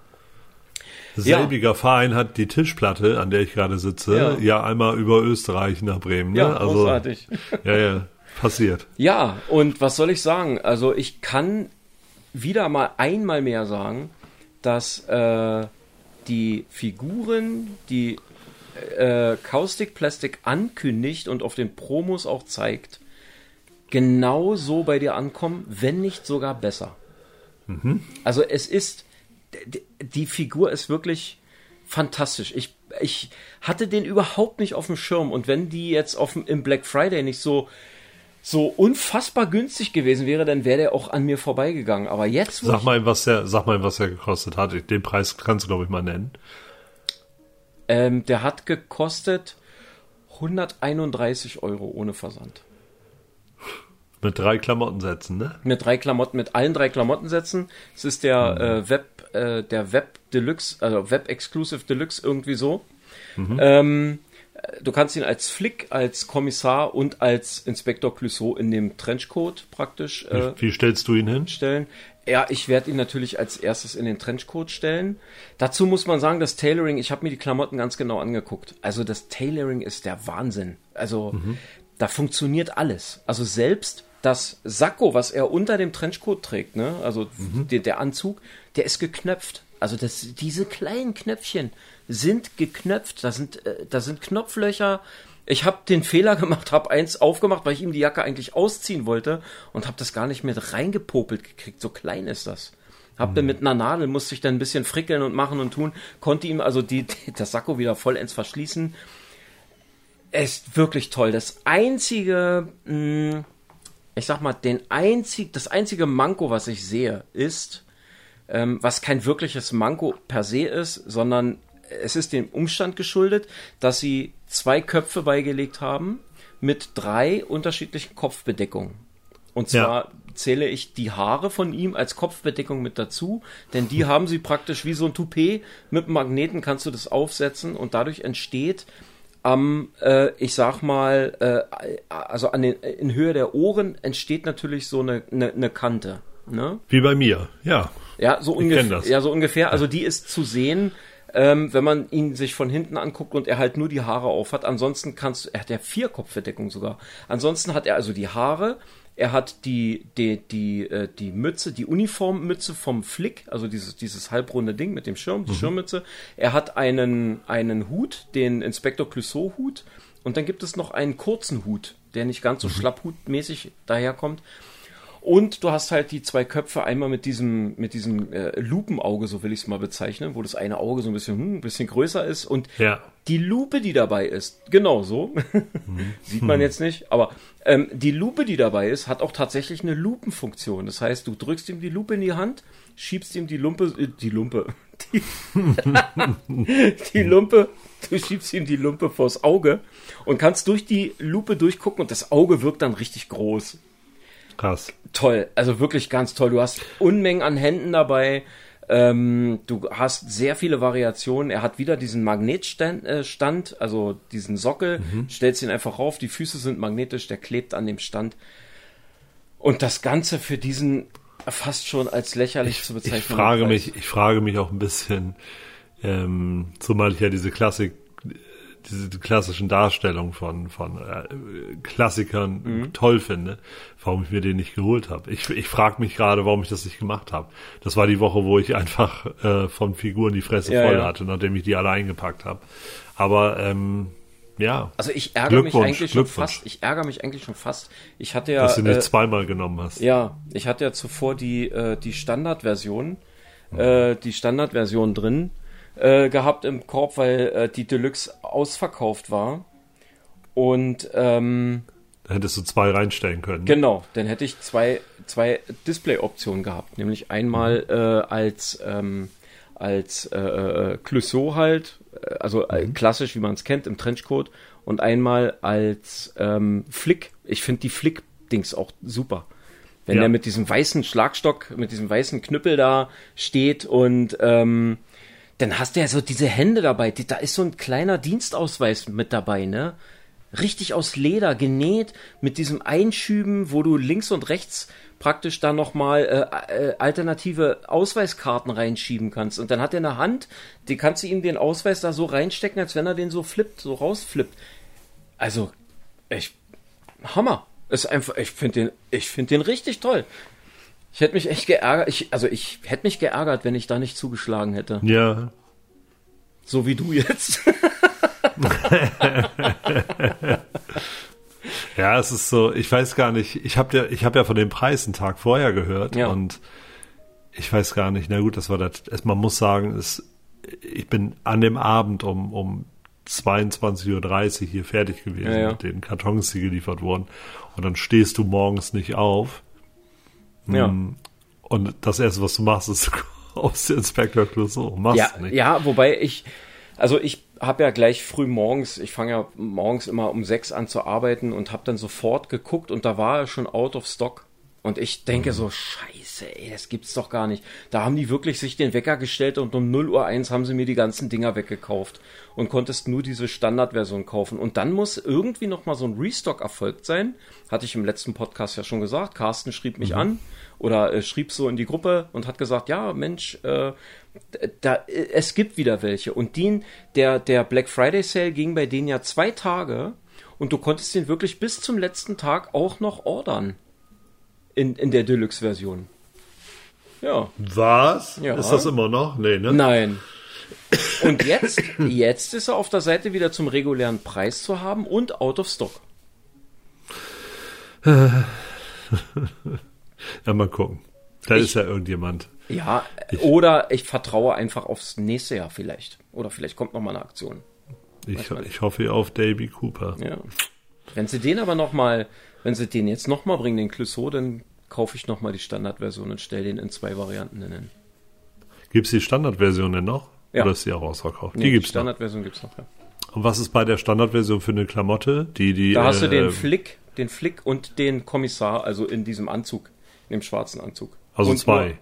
Selbiger Verein hat die Tischplatte, an der ich gerade sitze, Ja. ja, einmal über Österreich nach Bremen. Ne? Ja, also, großartig. Ja, ja, passiert. Ja, und was soll ich sagen? Also ich kann wieder mal einmal mehr sagen, dass äh, die Figuren, die äh, Caustic Plastic ankündigt und auf den Promos auch zeigt, genau so bei dir ankommen, wenn nicht sogar besser. Also es ist, die Figur ist wirklich fantastisch. Ich, ich hatte den überhaupt nicht auf dem Schirm und wenn die jetzt auf, dem- im Black Friday nicht so so unfassbar günstig gewesen wäre, dann wäre der auch an mir vorbeigegangen. Aber jetzt, Sag mal, was der, sag mal, was der gekostet hat. Den Preis kannst du, glaube ich, mal nennen. ähm, der hat gekostet 131 Euro ohne Versand. Mit drei Klamottensätzen, ne? Mit drei Klamotten, mit allen drei Klamottensätzen. Es ist der äh, Web, äh, der Web Deluxe, also Web Exclusive Deluxe irgendwie so. Ähm, äh, du kannst ihn als Flick, als Kommissar und als Inspektor Clouseau in dem Trenchcoat praktisch äh, Wie stellst du ihn hin? stellen. Ja, ich werde ihn natürlich als erstes in den Trenchcoat stellen. Dazu muss man sagen, das Tailoring, ich habe mir die Klamotten ganz genau angeguckt. Also das Tailoring ist der Wahnsinn. Also da funktioniert alles. Also selbst das Sakko, was er unter dem Trenchcoat trägt, ne, also der, der Anzug, der ist geknöpft. Also das, diese kleinen Knöpfchen sind geknöpft. Da sind, äh, da sind Knopflöcher. Ich habe den Fehler gemacht, habe eins aufgemacht, weil ich ihm die Jacke eigentlich ausziehen wollte und habe das gar nicht mit reingepopelt gekriegt. So klein ist das. Hab dann mit einer Nadel, musste ich dann ein bisschen frickeln und machen und tun, konnte ihm also die, das Sakko wieder vollends verschließen. Es ist wirklich toll. Das einzige, mh, ich sag mal, den einzig, das einzige Manko, was ich sehe, ist, ähm, was kein wirkliches Manko per se ist, sondern es ist dem Umstand geschuldet, dass sie zwei Köpfe beigelegt haben mit drei unterschiedlichen Kopfbedeckungen. Und zwar zähle ich die Haare von ihm als Kopfbedeckung mit dazu, denn die haben sie praktisch wie so ein Toupet. Mit Magneten kannst du das aufsetzen und dadurch entsteht am, äh, ich sag mal, äh, also an den, in Höhe der Ohren entsteht natürlich so eine, eine, eine Kante. Ne? Wie bei mir, ja. Ja, so ungefähr. Ja, so ungefähr. Also die ist zu sehen, ähm, wenn man ihn sich von hinten anguckt und er halt nur die Haare auf hat. Ansonsten kannst du, er hat ja vier Kopfverdeckung sogar. Ansonsten hat er also die Haare, er hat die, die, die, äh, die Mütze, die Uniformmütze vom Flick, also dieses, dieses halbrunde Ding mit dem Schirm, die Schirmmütze. Er hat einen, einen Hut, den Inspektor Clouseau Hut. Und dann gibt es noch einen kurzen Hut, der nicht ganz so schlapphutmäßig daherkommt. Und du hast halt die zwei Köpfe einmal mit diesem, mit diesem äh, Lupenauge, so will ich es mal bezeichnen, wo das eine Auge so ein bisschen, hm, ein bisschen größer ist und Ja. die Lupe, die dabei ist, genau so, sieht man jetzt nicht, aber ähm, die Lupe, die dabei ist, hat auch tatsächlich eine Lupenfunktion. Das heißt, du drückst ihm die Lupe in die Hand, schiebst ihm die Lumpe, äh, die Lumpe, die, die Lumpe, du schiebst ihm die Lumpe vors Auge und kannst durch die Lupe durchgucken und das Auge wirkt dann richtig groß Krass. toll, also wirklich ganz toll. Du hast Unmengen an Händen dabei. Ähm, du hast sehr viele Variationen. Er hat wieder diesen Magnetstand, äh, Stand, also diesen Sockel, stellst ihn einfach rauf, die Füße sind magnetisch, der klebt an dem Stand. Und das Ganze für diesen fast schon als lächerlich zu bezeichnen. Ich frage mich, ich frage mich auch ein bisschen, ähm, zumal ich ja diese Klassik diese klassischen Darstellungen von, von äh, Klassikern toll finde, warum ich mir den nicht geholt habe. Ich, ich frage mich gerade, warum ich das nicht gemacht habe. Das war die Woche, wo ich einfach äh, von Figuren die Fresse Ja, voll ja. hatte, nachdem ich die alle eingepackt habe. Aber ähm, ja, Also ich ärgere mich eigentlich schon fast. Ich ärgere mich eigentlich schon fast. Ich hatte ja, dass du nicht äh, zweimal genommen hast. ja, ich hatte ja zuvor die äh, die Standardversion, äh, die Standardversion drin äh, gehabt im Korb, weil äh, die Deluxe ausverkauft war. Und ähm, Da hättest du zwei reinstellen können. Genau, dann hätte ich zwei, zwei Display-Optionen gehabt. Nämlich einmal äh, als, ähm, als äh, äh, Clouseau halt, äh, also äh, klassisch, wie man es kennt, im Trenchcoat. Und einmal als ähm, Flick. Ich finde die Flick-Dings auch super. Wenn Ja. der mit diesem weißen Schlagstock, mit diesem weißen Knüppel da steht und ähm, dann hast du ja so diese Hände dabei. Da ist so ein kleiner Dienstausweis mit dabei, ne? Richtig aus Leder genäht mit diesem Einschüben, wo du links und rechts praktisch da nochmal äh, äh, alternative Ausweiskarten reinschieben kannst. Und dann hat er eine Hand, die kannst du ihm den Ausweis da so reinstecken, als wenn er den so flippt, so rausflippt. Also, ich, Hammer. Ist einfach, ich finde den, ich finde den richtig toll. Ich hätte mich echt geärgert, ich, also ich hätte mich geärgert, wenn ich da nicht zugeschlagen hätte. Ja, So wie du jetzt. Ja, es ist so, ich weiß gar nicht, ich habe ja, ich habe ja von dem Preis einen Tag vorher gehört Ja. und ich weiß gar nicht, na gut, das war das, man muss sagen, es, ich bin an dem Abend um, um 22.30 Uhr hier fertig gewesen Ja, ja. mit den Kartons, die geliefert wurden und dann stehst du morgens nicht auf ja. und das erste, was du machst, ist aus der Inspector Clouseau, machst Ja, nicht. ja, wobei ich, also ich habe ja gleich früh morgens, ich fange ja morgens immer um sechs an zu arbeiten und habe dann sofort geguckt und da war er schon out of stock. Und ich denke so, scheiße, ey, das gibt's doch gar nicht. Da haben die wirklich sich den Wecker gestellt und um 0 Uhr eins haben sie mir die ganzen Dinger weggekauft und konntest nur diese Standardversion kaufen. Und dann muss irgendwie noch mal so ein Restock erfolgt sein. Hatte ich im letzten Podcast ja schon gesagt. Carsten schrieb mich an oder äh, schrieb so in die Gruppe und hat gesagt, ja, Mensch, äh, da, äh, es gibt wieder welche. Und den, der, der Black Friday Sale ging bei denen ja zwei Tage und du konntest den wirklich bis zum letzten Tag auch noch ordern. In, in der Deluxe-Version. Ja. Was? Ja. Ist das immer noch? Nee, ne? Nein. Und jetzt, jetzt ist er auf der Seite wieder zum regulären Preis zu haben und out of stock. Ja, mal gucken. Da ist ja irgendjemand. Ja, oder ich vertraue einfach aufs nächste Jahr vielleicht. Oder vielleicht kommt noch mal eine Aktion. Ich, ich hoffe auf Davy Cooper. Ja. Wenn sie den aber noch mal, wenn sie den jetzt noch mal bringen, den Clouseau, dann kaufe ich noch mal die Standardversion und stelle den in zwei Varianten hin. Gibt's die Standardversion denn noch? Ja. Oder ist die auch ausverkauft? Nee, die gibt's noch. Standardversion gibt's noch. Ja. Und was ist bei der Standardversion für eine Klamotte? Die, die, Da hast du äh, den Flick, den Flick und den Kommissar, also in diesem Anzug, in dem schwarzen Anzug. Also und zwei. Nur,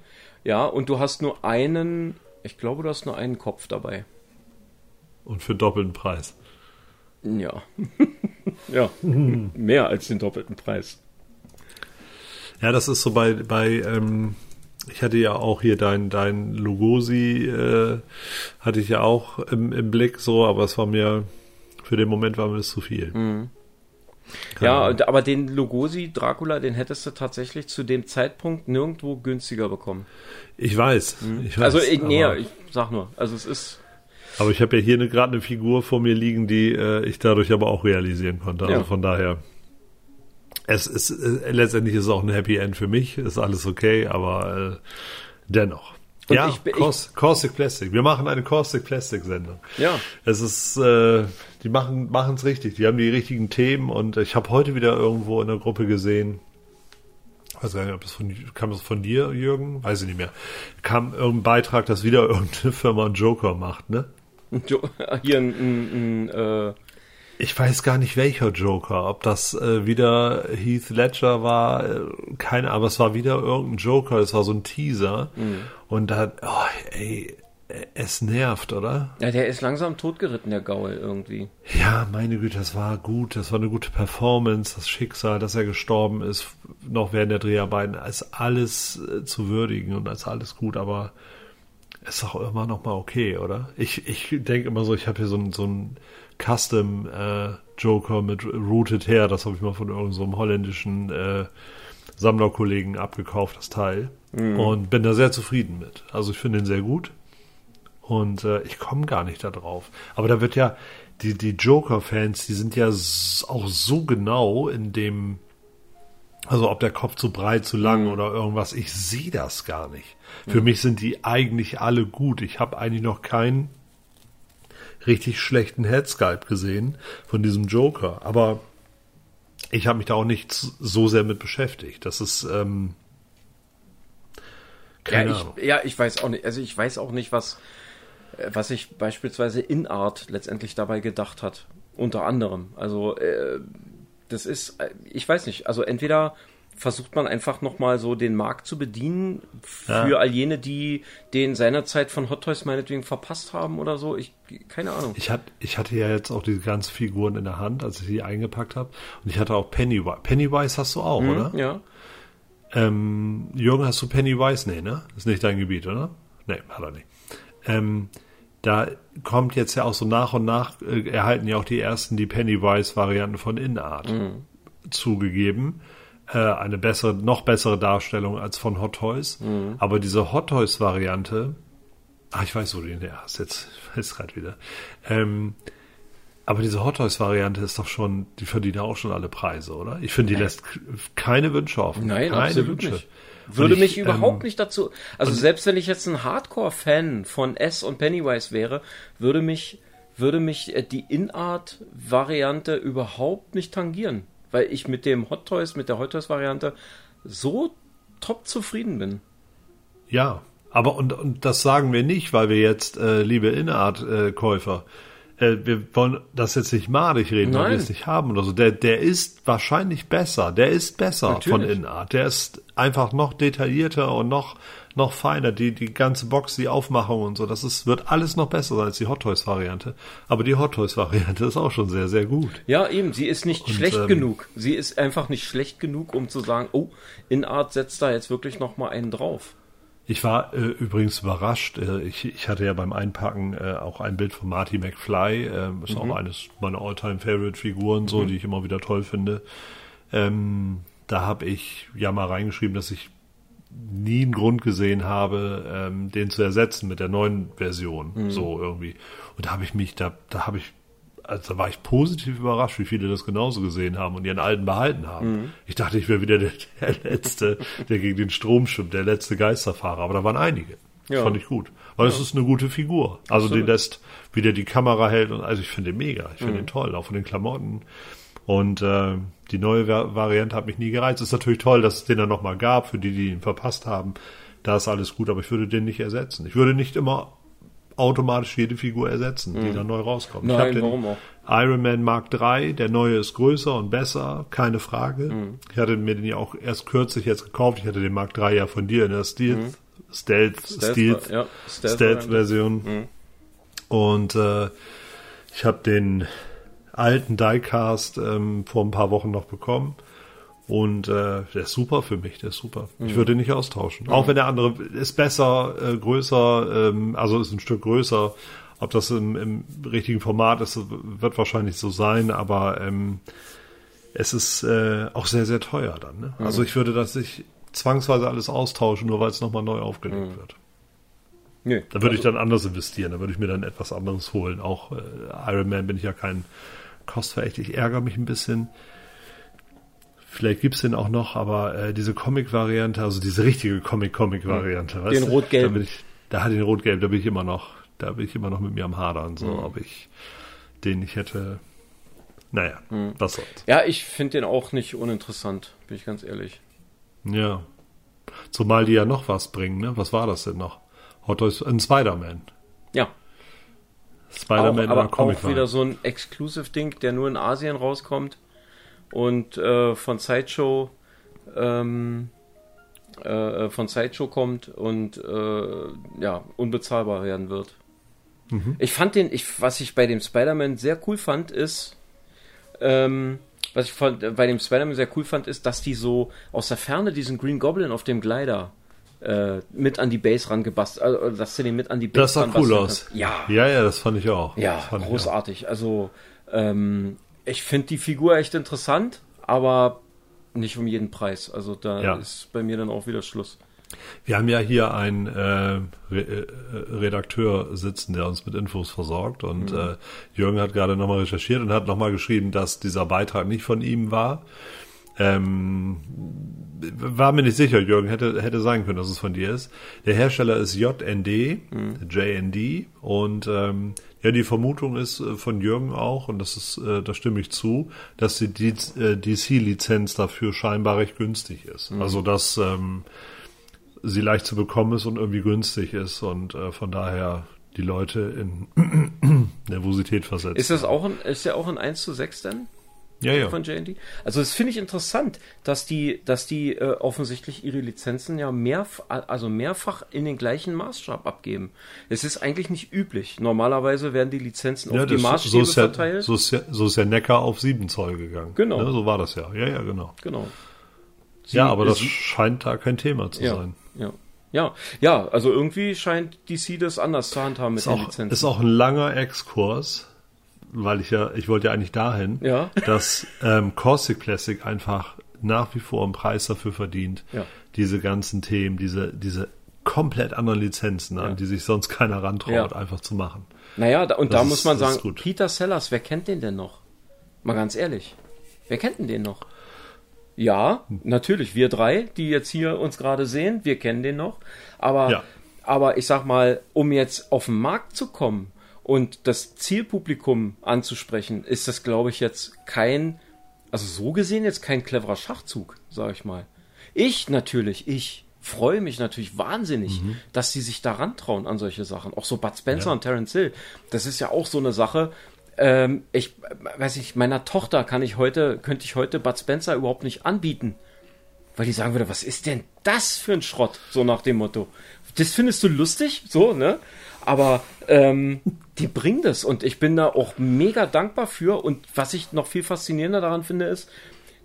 ja, und du hast nur einen, ich glaube, du hast nur einen Kopf dabei. Und für doppelten Preis. Ja. ja. Mehr als den doppelten Preis. Ja, das ist so bei, bei ähm, ich hatte ja auch hier dein, dein Lugosi, äh, hatte ich ja auch im, im Blick so, aber es war mir, für den Moment war mir das zu viel. Mhm. Ja, und- aber den Lugosi Dracula, den hättest du tatsächlich zu dem Zeitpunkt nirgendwo günstiger bekommen. Ich weiß. Ich weiß also, ich, nee, ich sag nur, also es ist, aber ich habe ja hier eine- gerade eine Figur vor mir liegen, die äh, ich dadurch aber auch realisieren konnte. Also Ja. von daher. Es ist äh, letztendlich ist es auch ein Happy End für mich, ist alles okay, aber äh, dennoch. Und ja, ich bin- ich- Caus- Caustic Plastic. Wir machen eine Caustic Plastic Sendung. ja. Es ist, äh, die machen machen es richtig. Die haben die richtigen Themen und ich habe heute wieder irgendwo in der Gruppe gesehen. Weiß gar nicht, ob das von kam das von dir, Jürgen? Weiß ich nicht mehr. Kam irgendein Beitrag, dass wieder irgendeine Firma einen Joker macht, ne? Hier ein, ein, ein äh, Ich weiß gar nicht welcher Joker, ob das äh, wieder Heath Ledger war, äh, keine Ahnung, aber es war wieder irgendein Joker, es war so ein Teaser. Und da, oh, ey, es nervt, oder? ja, der ist langsam totgeritten, der Gaul irgendwie. Ja, meine Güte, das war gut, das war eine gute Performance, das Schicksal, dass er gestorben ist, noch während der Dreharbeiten, als alles äh, zu würdigen und als alles gut, aber ist doch immer noch mal okay, oder? Ich, ich denke immer so, ich habe hier so ein, so ein Custom äh, Joker mit Rooted Hair. Das habe ich mal von irgendeinem so holländischen äh, Sammlerkollegen abgekauft, das Teil. Mhm. Und bin da sehr zufrieden mit. Also ich finde ihn sehr gut. Und äh, ich komme gar nicht da drauf. Aber da wird ja, die, die Joker-Fans, die sind ja auch so genau in dem, also ob der Kopf zu breit, zu lang oder irgendwas, ich sehe das gar nicht. Für mhm. mich sind die eigentlich alle gut. Ich habe eigentlich noch keinen richtig schlechten Headsculpt gesehen von diesem Joker. Aber ich habe mich da auch nicht so sehr mit beschäftigt. Das ist ähm, keine ja, Ahnung. Ich, ja, ich weiß auch nicht. Also ich weiß auch nicht, was äh, was sich beispielsweise InArt letztendlich dabei gedacht hat. Unter anderem. Also, äh, das ist, äh, ich weiß nicht, also entweder versucht man einfach nochmal so den Markt zu bedienen für ja. all jene, die den seinerzeit von Hot Toys meinetwegen verpasst haben oder so. Ich, keine Ahnung. Ich, hat, ich hatte ja jetzt auch diese ganzen Figuren in der Hand, als ich die eingepackt habe. Und ich hatte auch Pennywise. Pennywise hast du auch, hm, oder? Ja. Ähm, Jürgen, hast du Pennywise? Nee, ne? Ist nicht dein Gebiet, oder? Nee, hat er nicht. Ähm, da kommt jetzt ja auch so nach und nach, äh, erhalten ja auch die ersten die Pennywise-Varianten von InArt mhm. zugegeben. Äh, eine bessere, noch bessere Darstellung als von Hot Toys. Mhm. Aber diese Hot Toys-Variante, ach, ich weiß, wo du den her hast, jetzt weiß gerade wieder. Ähm, aber diese Hot Toys-Variante ist doch schon, die verdient auch schon alle Preise, oder? Ich finde, die lässt keine Wünsche offen. Nein, keine absolut Wünsche. nicht. Würde ich, mich überhaupt ähm, nicht dazu. Also selbst wenn ich jetzt ein Hardcore-Fan von S und Pennywise wäre, würde mich, würde mich äh, die In-Art-Variante überhaupt nicht tangieren. Weil ich mit dem Hot Toys, mit der Hot Toys-Variante so top zufrieden bin. Ja, aber und, und das sagen wir nicht, weil wir jetzt, äh, liebe In-Art-Käufer, äh, äh, wir wollen das jetzt nicht madig reden, weil wir es nicht haben oder so. Der, der ist wahrscheinlich besser. Der ist besser Natürlich. von Innenart. Der ist einfach noch detaillierter und noch, noch feiner. Die, die ganze Box, die Aufmachung und so, das ist, wird alles noch besser sein als die Hot Toys Variante. Aber die Hot Toys Variante ist auch schon sehr, sehr gut. Ja, eben. Sie ist nicht und, schlecht ähm, genug. Sie ist einfach nicht schlecht genug, um zu sagen, oh, Innenart setzt da jetzt wirklich noch mal einen drauf. Ich war äh, übrigens überrascht. Äh, ich, ich hatte ja beim Einpacken äh, auch ein Bild von Marty McFly. Äh, ist mhm. auch eines meiner alltime favorite figuren so, mhm. die ich immer wieder toll finde. Ähm, da habe ich ja mal reingeschrieben, dass ich nie einen Grund gesehen habe, ähm, den zu ersetzen mit der neuen Version. Mhm. So irgendwie. Und da habe ich mich, da, da habe ich also da war ich positiv überrascht, wie viele das genauso gesehen haben und ihren alten behalten haben. Mhm. Ich dachte, ich wäre wieder der, der Letzte, der gegen den Strom schwimmt, der letzte Geisterfahrer. Aber da waren einige. Ja. Das fand ich gut. Weil es ist eine gute Figur. Also Absolut. die lässt, wie der die Kamera hält und also ich finde den mega. Ich finde mhm. den toll, auch von den Klamotten. Und äh, die neue Variante hat mich nie gereizt. Ist natürlich toll, dass es den dann nochmal gab, für die, die ihn verpasst haben. Da ist alles gut, aber ich würde den nicht ersetzen. Ich würde nicht immer automatisch jede Figur ersetzen, die mhm. dann neu rauskommt. Nein, ich warum auch? Iron Man Mark III, der neue ist größer und besser, keine Frage. Mhm. Ich hatte mir den ja auch erst kürzlich jetzt gekauft. Ich hatte den Mark III ja von dir in der Stealth, mhm. Stealth, Stealth, Stealth, ja, Stealth, Stealth Version. Mhm. Und äh, ich habe den alten Diecast ähm, vor ein paar Wochen noch bekommen. Und äh, der ist super für mich, der ist super. Mhm. Ich würde ihn nicht austauschen. Mhm. Auch wenn der andere ist besser, äh, größer, ähm, also ist ein Stück größer. Ob das im, im richtigen Format ist, wird wahrscheinlich so sein, aber ähm, es ist äh, auch sehr, sehr teuer dann. Ne? Mhm. Also ich würde das nicht zwangsweise alles austauschen, nur weil es nochmal neu aufgelegt mhm. wird. Nee, da würde also, ich dann anders investieren, da würde ich mir dann etwas anderes holen. Auch äh, Iron Man bin ich ja kein kostverächtlich. Ich ärgere mich ein bisschen Vielleicht gibt's den auch noch, aber äh, diese Comic-Variante, also diese richtige Comic-Comic-Variante, mhm. Den rot-gelb. Da, da hatte ich den rot-gelb, da bin ich immer noch, da bin ich immer noch mit mir am Hadern, so, mhm. ob ich den nicht hätte. Naja, mhm. was soll's. Ja, ich finde den auch nicht uninteressant, bin ich ganz ehrlich. Ja. Zumal die ja noch was bringen, ne? Was war das denn noch? Hot Toys, ein Spider-Man. Ja. Spider-Man aber auch wieder so ein Exclusive-Ding, der nur in Asien rauskommt und äh, von Sideshow ähm, äh, von Sideshow kommt und äh, ja unbezahlbar werden wird. Mhm. Ich fand den, ich, was ich bei dem Spider-Man sehr cool fand, ist ähm, was ich von, bei dem Spider-Man sehr cool fand, ist, dass die so aus der Ferne diesen Green Goblin auf dem Glider äh, mit an die Base rangebastelt, also, dass du den mit an die Base Das sah cool aus. Ja. Ja, ja, das fand ich auch. Ja, großartig. Also ähm, ich finde die Figur echt interessant, aber nicht um jeden Preis. Also da Ja. ist bei mir dann auch wieder Schluss. Wir haben ja hier einen äh, Re äh, Redakteur sitzen, der uns mit Infos versorgt. Und Mhm. äh, Jürgen hat gerade nochmal recherchiert und hat nochmal geschrieben, dass dieser Beitrag nicht von ihm war. Ähm, war mir nicht sicher, Jürgen, hätte, hätte sein können, dass es von dir ist. Der Hersteller ist JND, JND und ähm, ja, die Vermutung ist äh, von Jürgen auch, und das ist, äh, da stimme ich zu, dass die D- äh, DC-Lizenz dafür scheinbar recht günstig ist. Also dass ähm, sie leicht zu bekommen ist und irgendwie günstig ist und äh, von daher die Leute in Nervosität versetzt. Ist das auch ein, ist der auch ein 1 zu 6 denn? Ja, ja. von JD. Also das finde ich interessant, dass die, dass die äh, offensichtlich ihre Lizenzen ja mehr, also mehrfach in den gleichen Maßstab abgeben. Es ist eigentlich nicht üblich. Normalerweise werden die Lizenzen Ja, auf die Maßstäbe so, ist ja, verteilt. so, ist ja, so ist ja Neckar auf 7 Zoll gegangen. Genau. Ne, so war das ja. Ja, ja, genau. Genau. Sie- ja, aber das scheint da kein Thema zu ja, sein. ja, ja, ja. Also irgendwie scheint DC das anders zu handhaben mit Ist den auch, Lizenzen. ist auch ein langer Exkurs, weil ich ja, ich wollte ja eigentlich dahin, Ja. dass ähm, Caustic Classic einfach nach wie vor einen Preis dafür verdient, Ja. diese ganzen Themen, diese, diese komplett anderen Lizenzen, an die sich sonst keiner rantraut, einfach zu machen. Naja, da, und Das da ist- muss man sagen. Peter Sellers, wer kennt den denn noch? Mal ganz ehrlich. Wer kennt denn den noch? Ja, natürlich, wir drei, die jetzt hier uns gerade sehen, wir kennen den noch. Aber, aber ich sag mal, um jetzt auf den Markt zu kommen und das Zielpublikum anzusprechen, ist das, glaube ich, jetzt kein, also so gesehen jetzt kein cleverer Schachzug, sage ich mal. Ich natürlich, ich freue mich natürlich wahnsinnig, dass sie sich daran trauen an solche Sachen. Auch so Bud Spencer und Terence Hill. Das ist ja auch so eine Sache. Ähm, ich weiß ich, meiner Tochter kann ich heute, könnte ich heute Bud Spencer überhaupt nicht anbieten. Weil die sagen würde, was ist denn das für ein Schrott? So nach dem Motto. Das findest du lustig? So, ne? Aber ähm, die bringen das und ich bin da auch mega dankbar für. Und was ich noch viel faszinierender daran finde, ist,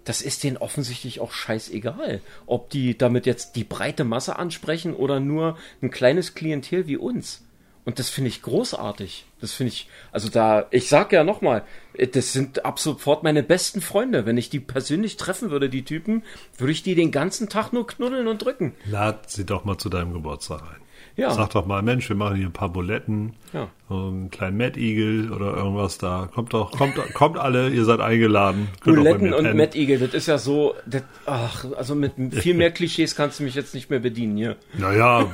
das ist denen offensichtlich auch scheißegal, ob die damit jetzt die breite Masse ansprechen oder nur ein kleines Klientel wie uns. Und das finde ich großartig. Das finde ich, also da, ich sag ja nochmal, das sind ab sofort meine besten Freunde. Wenn ich die persönlich treffen würde, die Typen, würde ich die den ganzen Tag nur knuddeln und drücken. Lad sie doch mal zu deinem Geburtstag ein. Ja. Sag doch mal, Mensch, wir machen hier ein paar Buletten, Ja. so einen kleinen Mad Eagle oder irgendwas da. Kommt doch, kommt, kommt alle, ihr seid eingeladen. Könnt Buletten und. Mad Eagle, das ist ja so, das, ach, also mit viel mehr Klischees kannst du mich jetzt nicht mehr bedienen hier. Naja,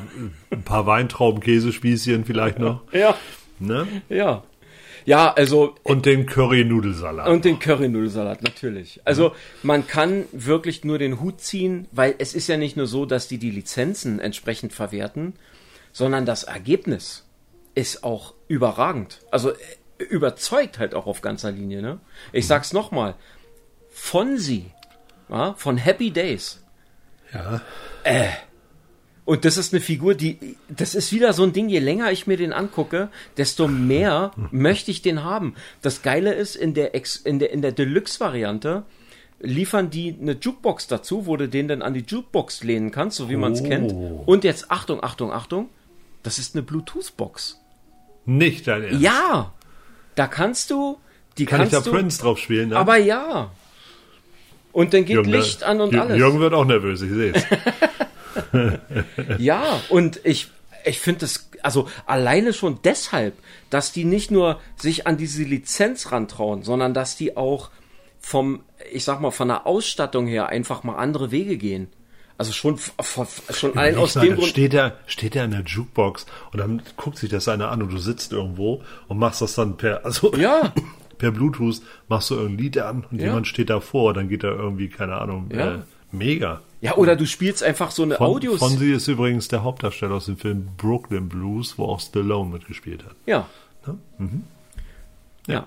ein paar Weintrauben, Käsespießchen vielleicht noch. Ja, Ne? ja. Ja, also Und den Curry-Nudelsalat. Und den Curry-Nudelsalat, natürlich. Also man kann wirklich nur den Hut ziehen, weil es ist ja nicht nur so, dass die die Lizenzen entsprechend verwerten, sondern das Ergebnis ist auch überragend. Also äh, überzeugt halt auch auf ganzer Linie. Ne? Ich sag's nochmal. Fonsi, ja, von Happy Days. ja. Und das ist eine Figur, die, das ist wieder so ein Ding, je länger ich mir den angucke, desto mehr möchte ich den haben. Das Geile ist, in der, Ex, in der, in der Deluxe-Variante liefern die eine Jukebox dazu, wo du den dann an die Jukebox lehnen kannst, so wie man es Oh. kennt. Und jetzt, Achtung, Achtung, Achtung, das ist eine Bluetooth-Box. Nicht dein Ernst. Ja! Da kannst du, die Kann ich kannst da du, Prince drauf spielen? Dann? aber ja. Und dann geht Jürgen, Licht an und Jür- alles. Jürgen wird auch nervös, ich sehe es. Ja, und ich, ich finde es, also alleine schon deshalb, dass die nicht nur sich an diese Lizenz rantrauen, sondern dass die auch vom, ich sag mal, von der Ausstattung her einfach mal andere Wege gehen. Also schon, schon allein aus dem Grund. steht er, steht er in der Jukebox und dann guckt sich das einer an und du sitzt irgendwo und machst das dann per, also Ja. per Bluetooth machst du irgendein Lied an und Ja. jemand steht davor, dann geht da irgendwie, keine Ahnung, Ja. äh, mega. Ja, oder du spielst einfach so eine Von, Audios. Fonzie ist übrigens der Hauptdarsteller aus dem Film Brooklyn Blues, wo auch Stallone mitgespielt hat. Ja. Ne? Ja.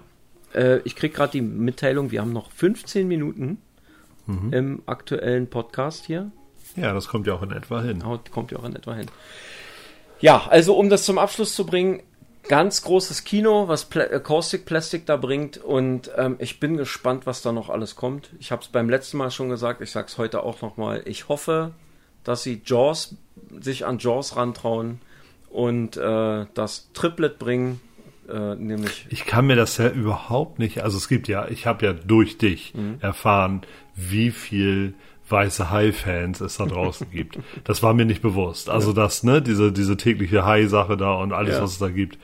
Äh, ich krieg gerade die Mitteilung, wir haben noch 15 Minuten Mhm. im aktuellen Podcast hier. Ja, das kommt ja auch in etwa hin. Haut- Kommt ja auch in etwa hin. Ja, also um das zum Abschluss zu bringen, ganz großes Kino, was Pla äh, Caustic Plastic da bringt und ähm, ich bin gespannt, was da noch alles kommt. Ich habe es beim letzten Mal schon gesagt, ich sag's heute auch nochmal. Ich hoffe, dass sie Jaws, sich an Jaws rantrauen und äh, das Triplet bringen, äh, nämlich. Ich kann mir das ja überhaupt nicht, also es gibt ja, ich habe ja durch dich Mhm. erfahren, wie viel weiße Hai-Fans es da draußen gibt. Das war mir nicht bewusst. Also das, ne, diese, diese tägliche Hai-Sache da und alles, Ja. was es da gibt,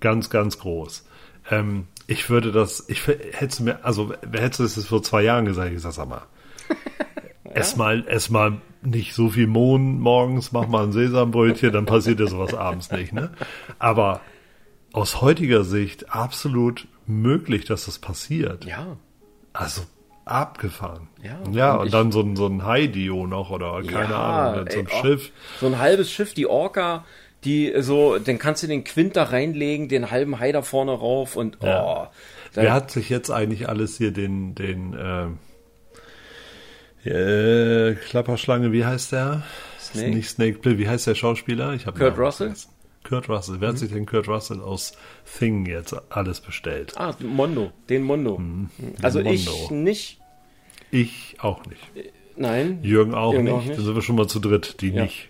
ganz, ganz groß. Ähm, ich würde das, ich hätte mir, also wer hätte es vor zwei Jahren gesagt, ich sag, sag mal, ess mal, ess mal nicht so viel Mohn morgens, mach mal ein Sesambrötchen, dann passiert dir sowas abends nicht, ne? Aber aus heutiger Sicht absolut möglich, dass das passiert. Ja. Also abgefahren. Ja, ja und und, dann so ein, so ein Haidio noch oder keine Ja, Ahnung, so einem ey, oh. Schiff. So ein halbes Schiff, die Orca, die so, dann kannst du den Quint da reinlegen, den halben Hai da vorne rauf und oh. Ja. Wer hat sich jetzt eigentlich alles hier den, den äh, äh, Klapperschlange, wie heißt der? Snake? Nicht Snake Plissken, wie heißt der Schauspieler? Ich Kurt Russell? vergessen. Kurt Russell. Wer hat sich denn Kurt Russell aus Thing jetzt alles bestellt? Ah, Mondo, den Mondo. also ich Mondo. nicht, Ich auch nicht. nein. Jürgen auch Jürgen nicht. auch nicht. Dann sind wir schon mal zu dritt, die Ja. nicht.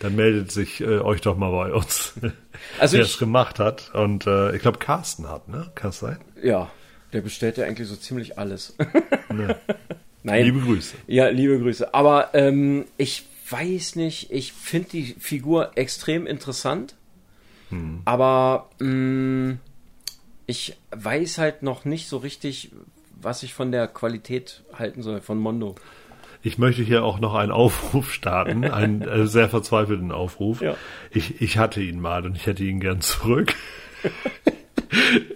Dann meldet sich äh, euch doch mal bei uns, Also wer ich- es gemacht hat. Und äh, ich glaube, Carsten hat, ne? Kann es sein? Ja, der bestellt ja eigentlich so ziemlich alles. Ne. Nein. Liebe Grüße. Ja, liebe Grüße. Aber ähm, ich weiß nicht, ich finde die Figur extrem interessant. Hm. Aber mh, ich weiß halt noch nicht so richtig, was ich von der Qualität halten soll, von Mondo. Ich möchte hier auch noch einen Aufruf starten, einen äh, sehr verzweifelten Aufruf. Ja. Ich, ich hatte ihn mal und ich hätte ihn gern zurück.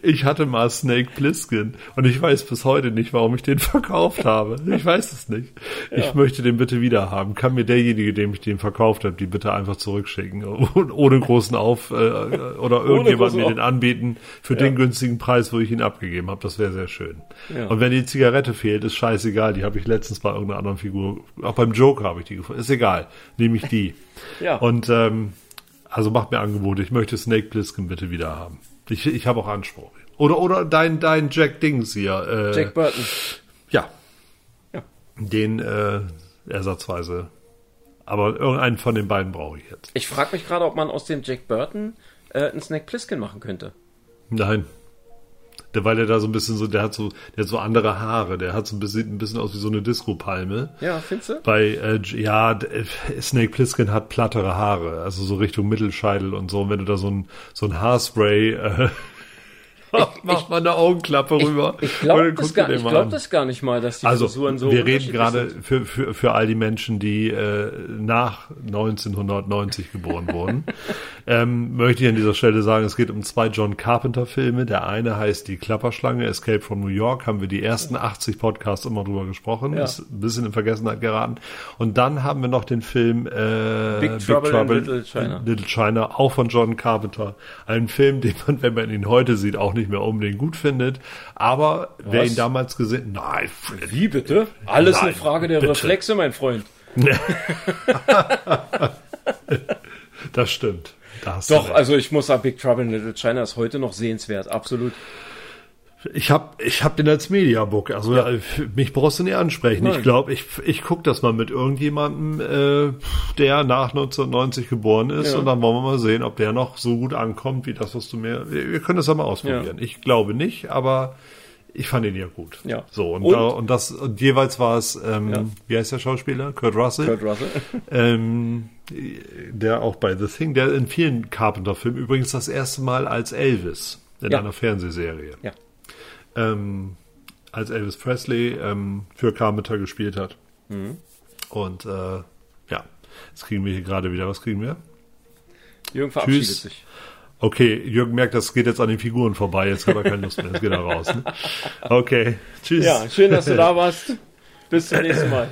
Ich hatte mal Snake Plissken und ich weiß bis heute nicht, warum ich den verkauft habe. Ich weiß es nicht. Ich möchte den bitte wieder haben. Kann mir derjenige, dem ich den verkauft habe, die bitte einfach zurückschicken und ohne großen Auf äh, oder irgendjemand mir den anbieten für den günstigen Preis, wo ich ihn abgegeben habe. Das wäre sehr schön. Ja. Und wenn die Zigarette fehlt, ist scheißegal. Die habe ich letztens bei irgendeiner anderen Figur, auch beim Joker habe ich die gefunden. Ist egal. Nehme ich die. Ja. Und ähm, also macht mir Angebote. Ich möchte Snake Plissken bitte wieder haben. Ich, ich habe auch Anspruch. Oder oder dein dein Jack Dings hier. Äh, Jack Burton. Ja. Ja. Den äh, ersatzweise. Aber irgendeinen von den beiden brauche ich jetzt. Ich frage mich gerade, ob man aus dem Jack Burton äh, einen Snake Plissken machen könnte. Nein. Der, weil er da so ein bisschen so, der hat so, der hat so andere Haare. Der hat so ein bisschen, ein bisschen aus wie so eine Disco-Palme. Ja, findest du? Bei, äh, ja, äh, Snake Plissken hat plattere Haare, also so Richtung Mittelscheitel und so. Und wenn du da so ein, so ein Haarspray, äh, mach mal eine Augenklappe rüber. Ich und glaube das, gar- ich glaub das gar nicht mal, dass die Also, Frisuren so wir reden gerade für, für, für all die Menschen, die äh, nach 1990 geboren wurden, ähm, möchte ich an dieser Stelle sagen, es geht um zwei John Carpenter-Filme. Der eine heißt Die Klapperschlange, Escape from New York, haben wir die ersten 80 Podcasts immer drüber gesprochen, Ja. ist ein bisschen in Vergessenheit geraten. Und dann haben wir noch den Film äh, Big Trouble in Little China. Little China, auch von John Carpenter. Ein Film, den man, wenn man ihn heute sieht, auch nicht mehr unbedingt gut findet. Aber wer Was? ihn damals gesehen, nein, Wie bitte? Alles eine Nein, Frage der bitte. Reflexe, mein Freund. Das stimmt. Da hast Doch, recht. also ich muss sagen, Big Trouble in Little China ist heute noch sehenswert, absolut. Ich habe ich hab den als Mediabook. Also äh, mich brauchst du nicht ansprechen. Nein. Ich glaube, ich, ich guck das mal mit irgendjemandem, äh, der nach 1990 geboren ist. Ja. Und dann wollen wir mal sehen, ob der noch so gut ankommt, wie das, was du mir... Wir können das ja mal ausprobieren. Ich glaube nicht, aber ich fand ihn ja gut. Ja. So, und, Und- Da, und das und jeweils war es, ähm, Ja. wie heißt der Schauspieler? Kurt Russell. Kurt Russell. Ähm, der auch bei The Thing, der in vielen Carpenter-Filmen übrigens das erste Mal als Elvis in Ja. einer Fernsehserie. Ja. Ähm, als Elvis Presley ähm, für Carpenter gespielt hat. Mhm. Und äh, ja, jetzt kriegen wir hier gerade wieder, was kriegen wir? Jürgen verabschiedet Tschüss. sich. Okay, Jürgen merkt, das geht jetzt an den Figuren vorbei, jetzt hat er keine Lust mehr, jetzt geht er raus. Ne? Okay, tschüss. Ja, schön, dass du da warst. Bis zum nächsten Mal.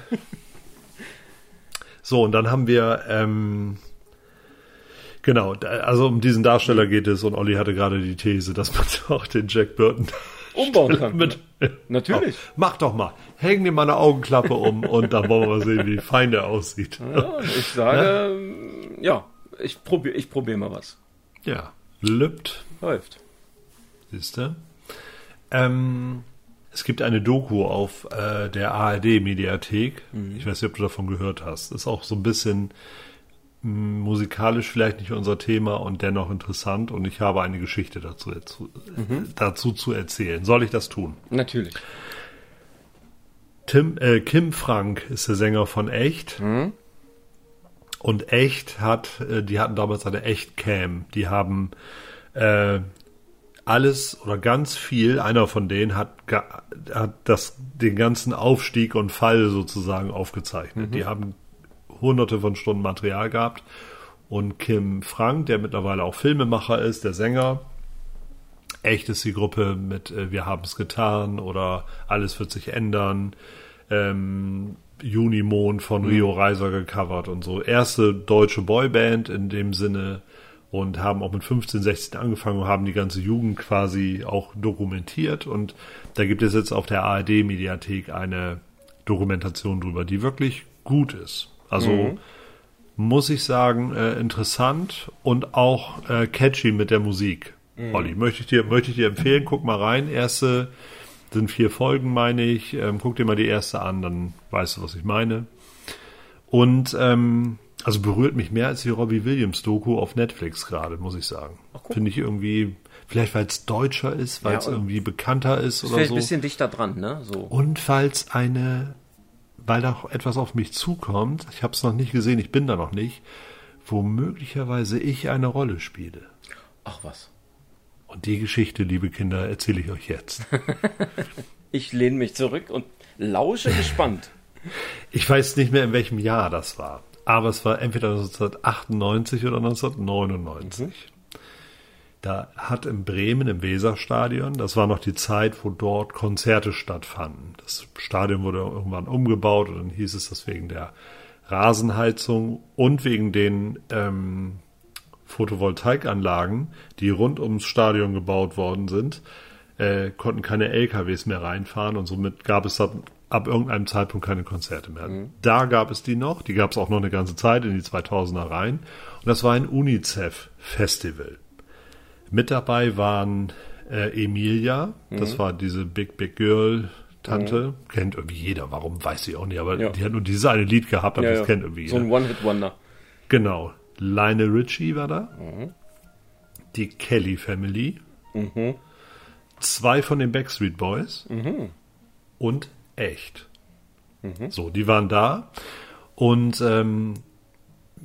So, und dann haben wir, ähm, genau, also um diesen Darsteller geht es und Olli hatte gerade die These, dass man auch den Jack Burton Umbauen kann. mit. Natürlich. Mach doch mal. Häng dir mal eine Augenklappe um und dann wollen wir mal sehen, wie fein der aussieht. Ja, ich sage, ähm, ja, ich probiere ich probier mal was. Ja, lübt, Läuft. siehst du. Ähm, Es gibt eine Doku auf äh, der ARD-Mediathek. Mhm. Ich weiß nicht, ob du davon gehört hast. Ist auch so ein bisschen musikalisch vielleicht nicht unser Thema und dennoch interessant. Und ich habe eine Geschichte dazu, dazu, Mhm. dazu zu erzählen. Soll ich das tun? Natürlich. Tim, äh, Kim Frank ist der Sänger von Echt. Und Echt hat, äh, die hatten damals eine Echt-Cam. Die haben äh, alles oder ganz viel, einer von denen hat, hat das, den ganzen Aufstieg und Fall sozusagen aufgezeichnet. Die haben hunderte von Stunden Material gehabt. Und Kim Frank, der mittlerweile auch Filmemacher ist, der Sänger, Echt ist die Gruppe mit äh, Wir haben es getan oder Alles wird sich ändern, ähm, Junimond von Rio Reiser gecovert und so. Erste deutsche Boyband in dem Sinne und haben auch mit 15, 16 angefangen und haben die ganze Jugend quasi auch dokumentiert und da gibt es jetzt auf der ARD-Mediathek eine Dokumentation drüber, die wirklich gut ist. Also muss ich sagen, äh, interessant und auch äh, catchy mit der Musik. Olli, möchte ich dir, möchte ich dir empfehlen, guck mal rein. Erste sind vier Folgen, meine ich. Ähm, guck dir mal die erste an, dann weißt du, was ich meine. Und ähm, also berührt mich mehr als die Robbie Williams Doku auf Netflix gerade, muss ich sagen. Finde ich irgendwie, vielleicht weil es deutscher ist, weil Ja, es und- irgendwie bekannter ist oder Vielleicht so. ein bisschen dichter dran, ne? So. Und es eine, weil da auch etwas auf mich zukommt, ich habe es noch nicht gesehen, ich bin da noch nicht, wo möglicherweise ich eine Rolle spiele. Ach was. Und die Geschichte, liebe Kinder, erzähle ich euch jetzt. Ich lehne mich zurück und lausche gespannt. Ich weiß nicht mehr, in welchem Jahr das war, aber es war entweder 1998 oder 1999. Da hat in Bremen im Weserstadion, das war noch die Zeit, wo dort Konzerte stattfanden. Das Stadion wurde irgendwann umgebaut und dann hieß es, dass wegen der Rasenheizung und wegen den ähm, Photovoltaikanlagen, die rund ums Stadion gebaut worden sind, äh, konnten keine LKWs mehr reinfahren und somit gab es ab, ab irgendeinem Zeitpunkt keine Konzerte mehr. Da gab es die noch, die gab es auch noch eine ganze Zeit in die 2000er rein und das war ein UNICEF-Festival. Mit dabei waren äh, Emilia, das war diese Big Big Girl Tante, kennt irgendwie jeder, warum weiß ich auch nicht, aber Ja. die hat nur dieses eine Lied gehabt, aber Ja, das ja. kennt irgendwie So jeder. ein One-Hit-Wonder. Genau. Lionel Richie war da. Die Kelly Family. Zwei von den Backstreet Boys. Und echt. So, die waren da. Und ähm,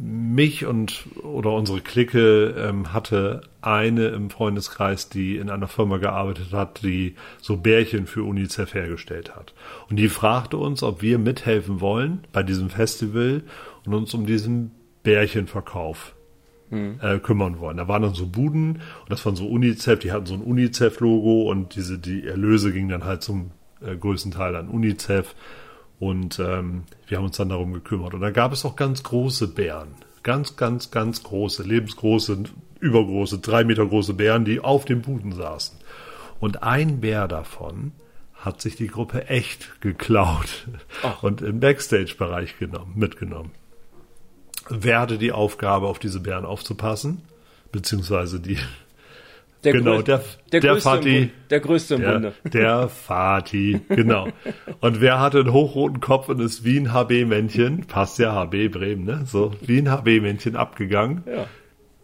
mich und oder unsere Clique ähm, hatte eine im Freundeskreis, die in einer Firma gearbeitet hat, die so Bärchen für UNICEF hergestellt hat. Und die fragte uns, ob wir mithelfen wollen bei diesem Festival und uns um diesen Bärchenverkauf äh, kümmern wollen. Da waren dann so Buden und das waren so UNICEF, die hatten so ein UNICEF-Logo und diese die Erlöse gingen dann halt zum äh, größten Teil an UNICEF und ähm, wir haben uns dann darum gekümmert. Und da gab es auch ganz große Bären. Ganz, ganz, ganz große, lebensgroße, übergroße, drei Meter große Bären, die auf dem Buden saßen. Und ein Bär davon hat sich die Gruppe echt geklaut und im Backstage-Bereich genommen, mitgenommen. Wer hatte die Aufgabe, auf diese Bären aufzupassen? Beziehungsweise die, Der Genau, der- der, der größte im Fati. Bund, der größte im der, Bunde. der Fati, genau. Und wer hatte einen hochroten Kopf und ist wie ein HB-Männchen, passt ja HB Bremen, ne? So, wie ein HB-Männchen abgegangen. Ja.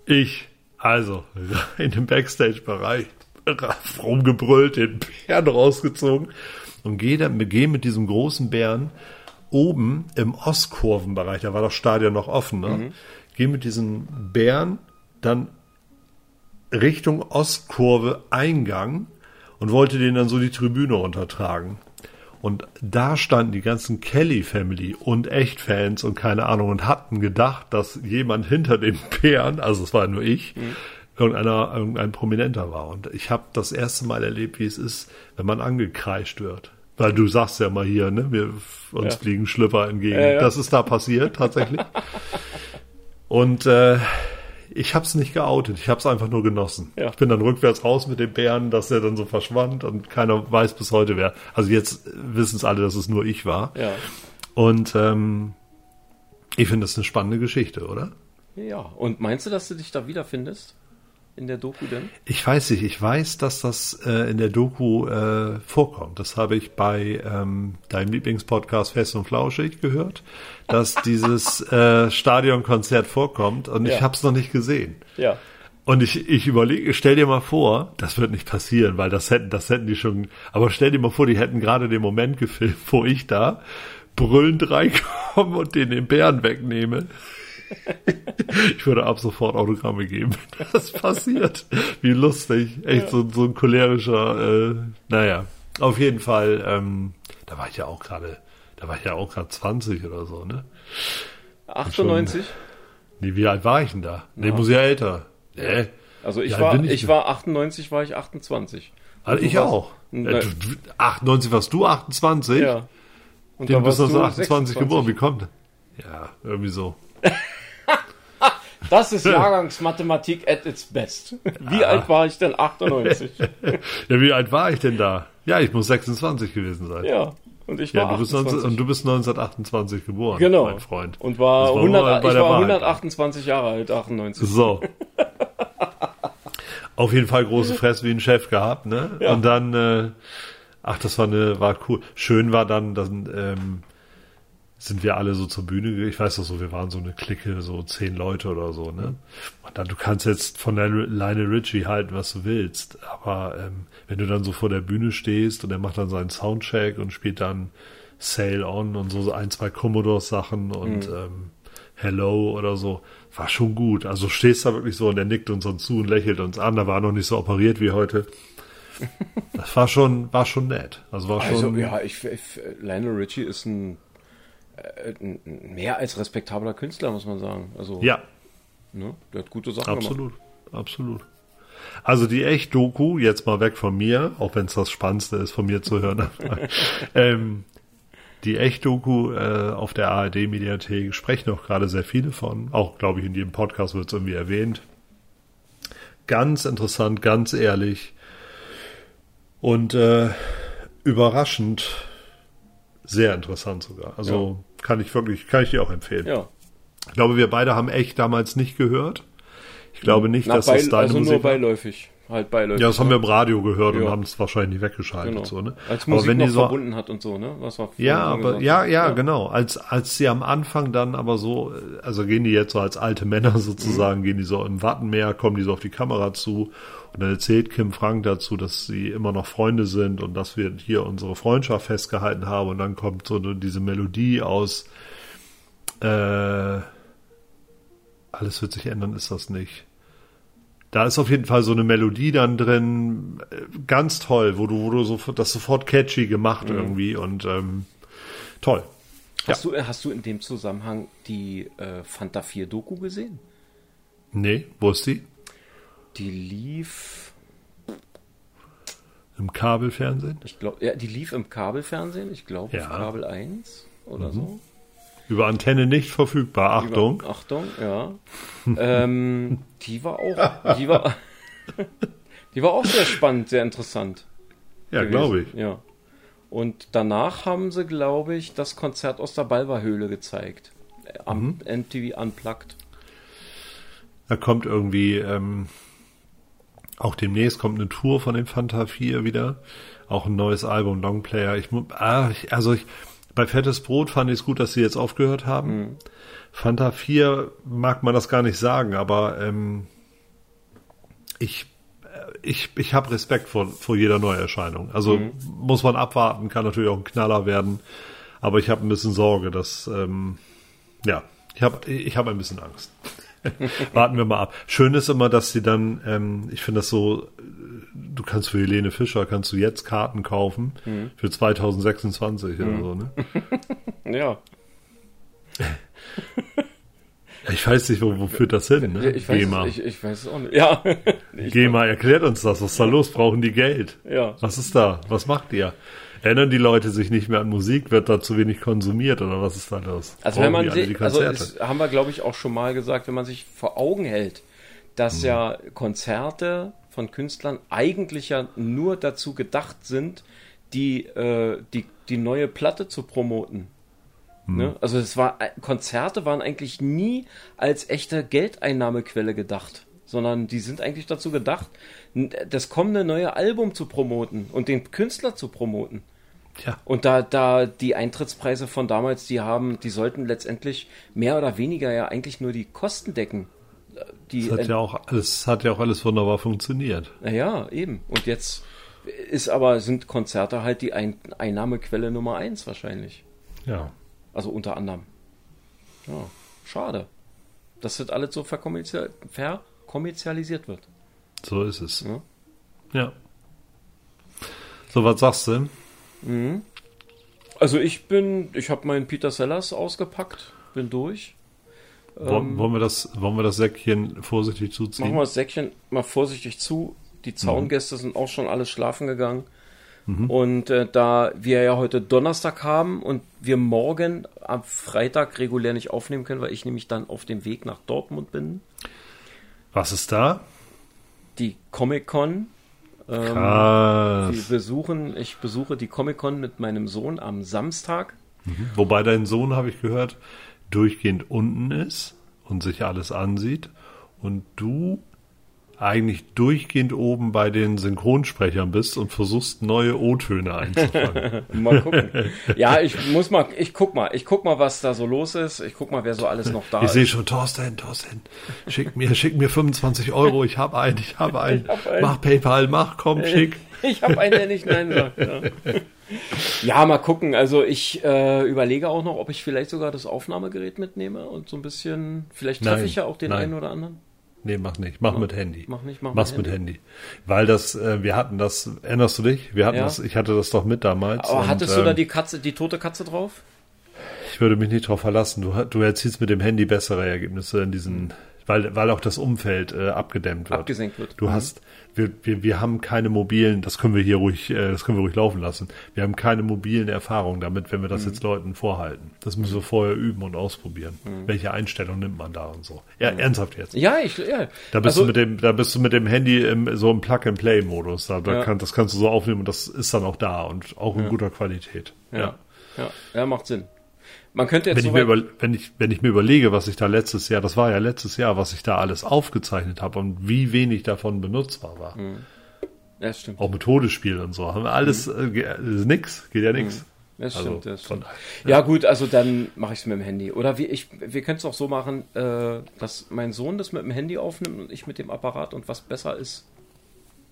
Ich, also, rein im Backstage-Bereich, rumgebrüllt, den Bären rausgezogen und gehe gehe mit diesem großen Bären oben im Ostkurvenbereich, da war das Stadion noch offen, ne? Gehe mit diesem Bären dann Richtung Ostkurve Eingang und wollte den dann so die Tribüne runtertragen. Und da standen die ganzen Kelly Family und Echtfans und keine Ahnung und hatten gedacht, dass jemand hinter den Bären, also es war nur ich, irgendeiner, irgendein Prominenter war. Und ich habe das erste Mal erlebt, wie es ist, wenn man angekreischt wird. Weil du sagst ja mal hier, ne, wir, uns Ja. fliegen Schlüpper entgegen. Ja, ja. Das ist da passiert, tatsächlich. Und äh, ich habe es nicht geoutet, ich habe es einfach nur genossen. Ja. Ich bin dann rückwärts raus mit dem Bären, dass er dann so verschwand und keiner weiß bis heute wer. Also jetzt wissen es alle, dass es nur ich war. Ja. Und ähm, ich finde das eine spannende Geschichte, oder? Ja. Und meinst du, dass du dich da wiederfindest? In der Doku denn? Ich weiß nicht, ich weiß, dass das äh, in der Doku äh, vorkommt. Das habe ich bei ähm, deinem Lieblingspodcast Fest und Flauschig gehört, dass dieses äh, Stadionkonzert vorkommt und Ja. ich habe es noch nicht gesehen. Ja. Und ich, ich überlege, stell dir mal vor, das wird nicht passieren, weil das hätten, das hätten die schon, aber stell dir mal vor, die hätten gerade den Moment gefilmt, wo ich da brüllend reinkomme und den den Bären wegnehme. Ich würde ab sofort Autogramme geben, wenn das passiert. Wie lustig. Echt so, so ein cholerischer, äh, naja. Auf jeden Fall, ähm, da war ich ja auch gerade, da war ich ja auch gerade 20 oder so, ne? 98? Nee, wie alt war ich denn da? Nee, muss ja älter. Nee. Also ich Ja, war, ich, ich- war 98, war ich 28. Also ich warst- auch. Äh, äh, du- du- 98 warst du 28? Ja. Und Den bist du warst 28 geboren. Wie 26. kommt? Ja, irgendwie so. Das ist Jahrgangsmathematik at its best. Wie alt war ich denn 98? Ja, wie alt war ich denn da? Ja, ich muss 26 gewesen sein. ja. Und ich Ja, war du bist 28. 19, und du bist 1928 geboren, genau. mein Freund. Und war, war 100, nur bei ich war Wahl. 128 Jahre alt, 98. So. Auf jeden Fall große Fresse wie ein Chef gehabt, ne? Ja. Und dann, äh, ach, das war eine, war cool. Schön war dann, dann ähm, sind wir alle so zur Bühne, ich weiß doch so, wir waren so eine Clique, so zehn Leute oder so, ne? Und dann, du kannst jetzt von der Lionel Richie halten, was du willst, aber ähm, wenn du dann so vor der Bühne stehst und er macht dann seinen Soundcheck und spielt dann Sail On und so ein, zwei Commodore-Sachen und ähm, Hello oder so, war schon gut. Also stehst da wirklich so und er nickt uns dann zu und lächelt uns an, da war noch nicht so operiert wie heute. Das war schon, war schon nett. Also war Also schon, ja, ich, ich Lionel Richie ist ein, ein mehr als respektabler Künstler, muss man sagen. Also ja, ne, der hat gute Sachen absolut, absolut. Also die Echt-Doku, jetzt mal weg von mir, auch wenn es das Spannendste ist, von mir zu hören. ähm, die Echt-Doku äh, auf der ARD-Mediathek sprechen auch gerade sehr viele von. Auch, glaube ich, in jedem Podcast wird es irgendwie erwähnt. Ganz interessant, ganz ehrlich und äh, überraschend sehr interessant sogar. Also kann ich wirklich, kann ich dir auch empfehlen. Ja. Ich glaube, wir beide haben echt damals nicht gehört. Ich glaube nicht, Na, dass bei, das deine also nur Musik war. beiläufig. Halt beiläufig. Ja, das haben wir im Radio gehört und Ja. haben es wahrscheinlich nicht weggeschaltet. genau. So, ne? Als aber Musik wenn noch die so, verbunden hat und so, ne? Was wir ja, aber ja, haben. ja, genau. Als als sie am Anfang dann aber so, also gehen die jetzt so als alte Männer sozusagen, gehen die so im Wattenmeer, kommen die so auf die Kamera zu und dann erzählt Kim Frank dazu, dass sie immer noch Freunde sind und dass wir hier unsere Freundschaft festgehalten haben und dann kommt so diese Melodie aus äh, alles wird sich ändern, ist das nicht. Da ist auf jeden Fall so eine Melodie dann drin, äh, ganz toll, wo du, wo du sofort, das sofort catchy gemacht irgendwie und ähm, toll. Hast, du, hast du in dem Zusammenhang die äh, Fanta 4 Doku gesehen? Nee, wo ist die? Die lief, Im Kabelfernsehen? ich glaube, ja, die lief im Kabelfernsehen, ich glaube Ja. auf Kabel 1 oder so. Über Antenne nicht verfügbar, Achtung. Über, Achtung, ja. ähm, die war auch, die war, die war auch sehr spannend, sehr interessant. Ja, glaube ich. Ja. Und danach haben sie, glaube ich, das Konzert aus der Balverhöhle gezeigt. Äh, Am Mhm. MTV Unplugged. Da kommt irgendwie, ähm, auch demnächst kommt eine Tour von den Fanta 4 wieder. Auch ein neues Album, Longplayer. Ich, ah, ich, also ich, bei Fettes Brot fand ich es gut, dass sie jetzt aufgehört haben. Fanta 4 mag man das gar nicht sagen, aber ähm, ich, äh, ich, ich habe Respekt vor, vor jeder Neuerscheinung. Also muss man abwarten, kann natürlich auch ein Knaller werden. Aber ich habe ein bisschen Sorge, dass, ähm, ja, ich habe ich hab ein bisschen Angst. Warten wir mal ab. Schön ist immer, dass sie dann, ähm, ich finde das so, kannst für Helene Fischer, kannst du jetzt Karten kaufen für 2026 oder so, ne? Ja. Ich weiß nicht, wo, wo führt das hin, ne? Ich weiß, GEMA. es, ich, ich weiß es auch nicht. Ja. Ich, GEMA, erklärt uns das. Was ist da los? Brauchen die Geld? Ja. Was ist da? Was macht ihr? Erinnern die Leute sich nicht mehr an Musik? Wird da zu wenig konsumiert oder was ist da los? Also wenn Brauchen man die alle sich, also Konzerte? das haben wir glaube ich auch schon mal gesagt, wenn man sich vor Augen hält, dass Mhm. ja Konzerte von Künstlern eigentlich ja nur dazu gedacht sind, die äh, die die neue Platte zu promoten. Mhm. Ne? Also es war Konzerte waren eigentlich nie als echte Geldeinnahmequelle gedacht. sondern die sind eigentlich dazu gedacht, das kommende neue Album zu promoten und den Künstler zu promoten. Ja. Und da, da die Eintrittspreise von damals, die haben, die sollten letztendlich mehr oder weniger ja eigentlich nur die Kosten decken. Die, Das hat ja auch alles, hat ja auch alles wunderbar funktioniert. naja, eben. Und jetzt ist aber, sind Konzerte halt die Ein Einnahmequelle Nummer eins wahrscheinlich. Ja. Also unter anderem. Ja, schade. Dass das alles so verkommerzial verkommerzialisiert wird. So ist es. Ja. Ja. So, was sagst du? Also ich bin, ich habe meinen Peter Sellers ausgepackt, bin durch. Wollen, wollen, wir das, wollen wir das Säckchen vorsichtig zuziehen? Machen wir das Säckchen mal vorsichtig zu. Die Zaungäste sind auch schon alle schlafen gegangen. Und äh, da wir ja heute Donnerstag haben und wir morgen am Freitag regulär nicht aufnehmen können, weil ich nämlich dann auf dem Weg nach Dortmund bin, Was ist da? die Comic-Con. Ähm, wir besuchen, ich besuche die Comic-Con mit meinem Sohn am Samstag. Wobei dein Sohn, habe ich gehört, durchgehend unten ist und sich alles ansieht und du eigentlich durchgehend oben bei den Synchronsprechern bist und versuchst neue O-Töne einzufangen. Mal gucken. ja, ich muss mal, ich guck mal, ich guck mal, was da so los ist. Ich guck mal, wer so alles noch da ich ist. sehe schon, Thorsten, Thorsten, schick mir, schick mir 25 Euro, ich habe einen, ich habe einen. Ich hab einen. Mach PayPal, mach, komm, schick. Ich habe einen, der nicht Nein sagt. Ja. ja, mal gucken. Also ich äh, überlege auch noch, ob ich vielleicht sogar das Aufnahmegerät mitnehme und so ein bisschen, vielleicht treffe ich ja auch den nein. einen oder anderen. Nee, mach nicht, mach mit Handy. Mach nicht, mach Mach's mit mit Handy. Weil das, äh, wir hatten das, erinnerst du dich? Wir hatten Ja. das, ich hatte das doch mit damals. Aber und, hattest du da ähm, die Katze, die tote Katze drauf? Ich würde mich nicht darauf verlassen. Du, du erzielst mit dem Handy bessere Ergebnisse in diesen, weil, weil auch das Umfeld äh, abgedämmt wird. Abgesenkt wird. Du Mhm. hast, wir, wir, wir haben keine mobilen, das können wir hier ruhig, äh, das können wir ruhig laufen lassen. Wir haben keine mobilen Erfahrungen damit, wenn wir Mhm. das jetzt Leuten vorhalten. Das müssen wir vorher üben und ausprobieren. Welche Einstellung nimmt man da und so. Ja, ernsthaft jetzt. Mhm. Ja, ich, ja. Da bist also, du mit dem, da bist du mit dem Handy im, so im Plug-and-Play-Modus. Da, da Ja. kann, das kannst du so aufnehmen und das ist dann auch da und auch in guter Qualität. ja, ja, ja, macht Sinn. Man könnte jetzt Wenn ich, mir über, wenn, ich, wenn ich mir überlege, was ich da letztes Jahr, das war ja letztes Jahr, was ich da alles aufgezeichnet habe und wie wenig davon benutzbar war. ja, stimmt. Auch mit Todesspiel und so. Haben wir alles, ge- äh, nix, geht ja nix. Das Also, stimmt, das von stimmt. Ja, gut, also dann mache ich es mit dem Handy. Oder wie ich, wir können es auch so machen, äh, dass mein Sohn das mit dem Handy aufnimmt und ich mit dem Apparat und was besser ist,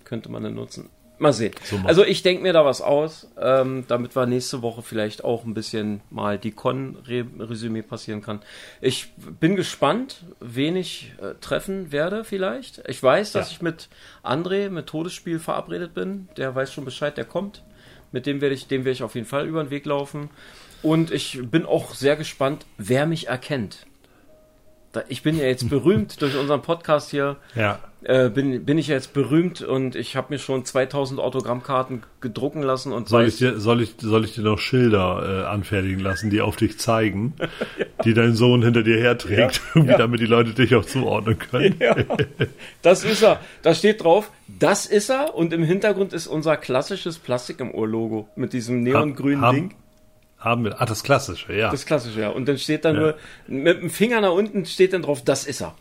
könnte man dann nutzen. Mal sehen. Machen. also ich denke mir da was aus, ähm, damit wir nächste Woche vielleicht auch ein bisschen mal die Con-Resümee passieren kann. Ich bin gespannt, wen ich äh, treffen werde vielleicht. Ich weiß, dass Ja. ich mit André, mit Todesspiel verabredet bin. Der weiß schon Bescheid, der kommt. Mit dem werde ich, dem werde ich auf jeden Fall über den Weg laufen. Und ich bin auch sehr gespannt, wer mich erkennt. Ich bin ja jetzt berühmt durch unseren Podcast hier. Ja. Äh, bin, bin ich ja jetzt berühmt und ich habe mir schon 2000 Autogrammkarten gedrucken lassen und Soll ich dir, soll ich, soll ich dir noch Schilder äh, anfertigen lassen, die auf dich zeigen, die dein Sohn hinter dir herträgt, irgendwie, damit die Leute dich auch zuordnen können? Ja, das ist er. Da steht drauf, das ist er. Und im Hintergrund ist unser klassisches Plastik im Ohr-Logo mit diesem neongrünen Haben- Ding. Haben wir, ah, das Klassische, ja. Das klassische, ja. Und dann steht da Ja. nur, mit dem Finger nach unten steht dann drauf, das ist er.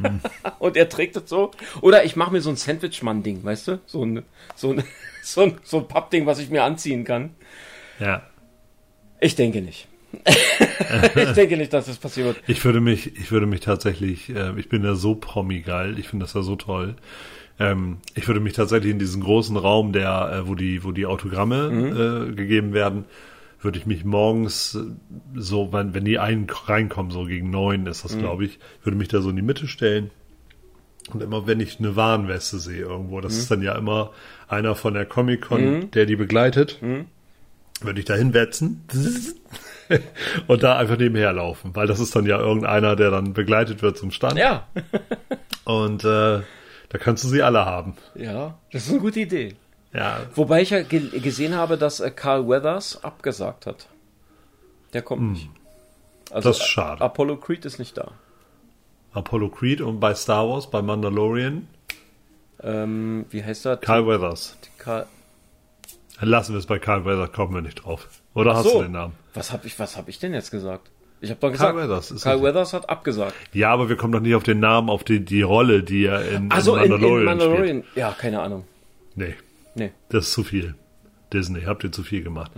Hm. Und er trägt es so. Oder ich mache mir so ein Sandwich-Mann-Ding, weißt du? So ein, so ein, so ein, so ein Pappding, was ich mir anziehen kann. ja. Ich denke nicht. ich denke nicht, dass das passieren wird. Ich würde mich, ich würde mich tatsächlich, äh, ich bin ja so promi-geil, ich finde das ja so toll. Ähm, ich würde mich tatsächlich in diesen großen Raum, der, äh, wo die, wo die Autogramme äh, gegeben werden, würde ich mich morgens äh, so, wenn, wenn die einen reinkommen, so gegen neun ist das, glaube ich, würde mich da so in die Mitte stellen. Und immer wenn ich eine Warnweste sehe irgendwo, das ist dann ja immer einer von der Comic-Con, der die begleitet, würde ich da hinwetzen und da einfach nebenher laufen, weil das ist dann ja irgendeiner, der dann begleitet wird zum Stand. Ja. Und äh, da kannst du sie alle haben. Ja, das ist eine gute Idee. Ja, Wobei ich ja ge gesehen habe, dass äh, Carl Weathers abgesagt hat. Der kommt nicht. Also Hm. Das ist schade. A- Apollo Creed ist nicht da. Apollo Creed und bei Star Wars, bei Mandalorian, Ähm, wie heißt er? Carl Weathers. Karl Lassen wir es bei Carl Weathers, kommen wir nicht drauf. Oder hast So. du den Namen? Was habe ich, was hab ich denn jetzt gesagt? Ich habe doch gesagt, Carl Weathers ist Carl. Weathers hat abgesagt. Ja, aber wir kommen doch nicht auf den Namen, auf die, die Rolle, die er in, Also in, in Mandalorian, Mandalorian. Ja, keine Ahnung. spielt. Nee, Nee. das ist zu viel. Disney, habt ihr zu viel gemacht.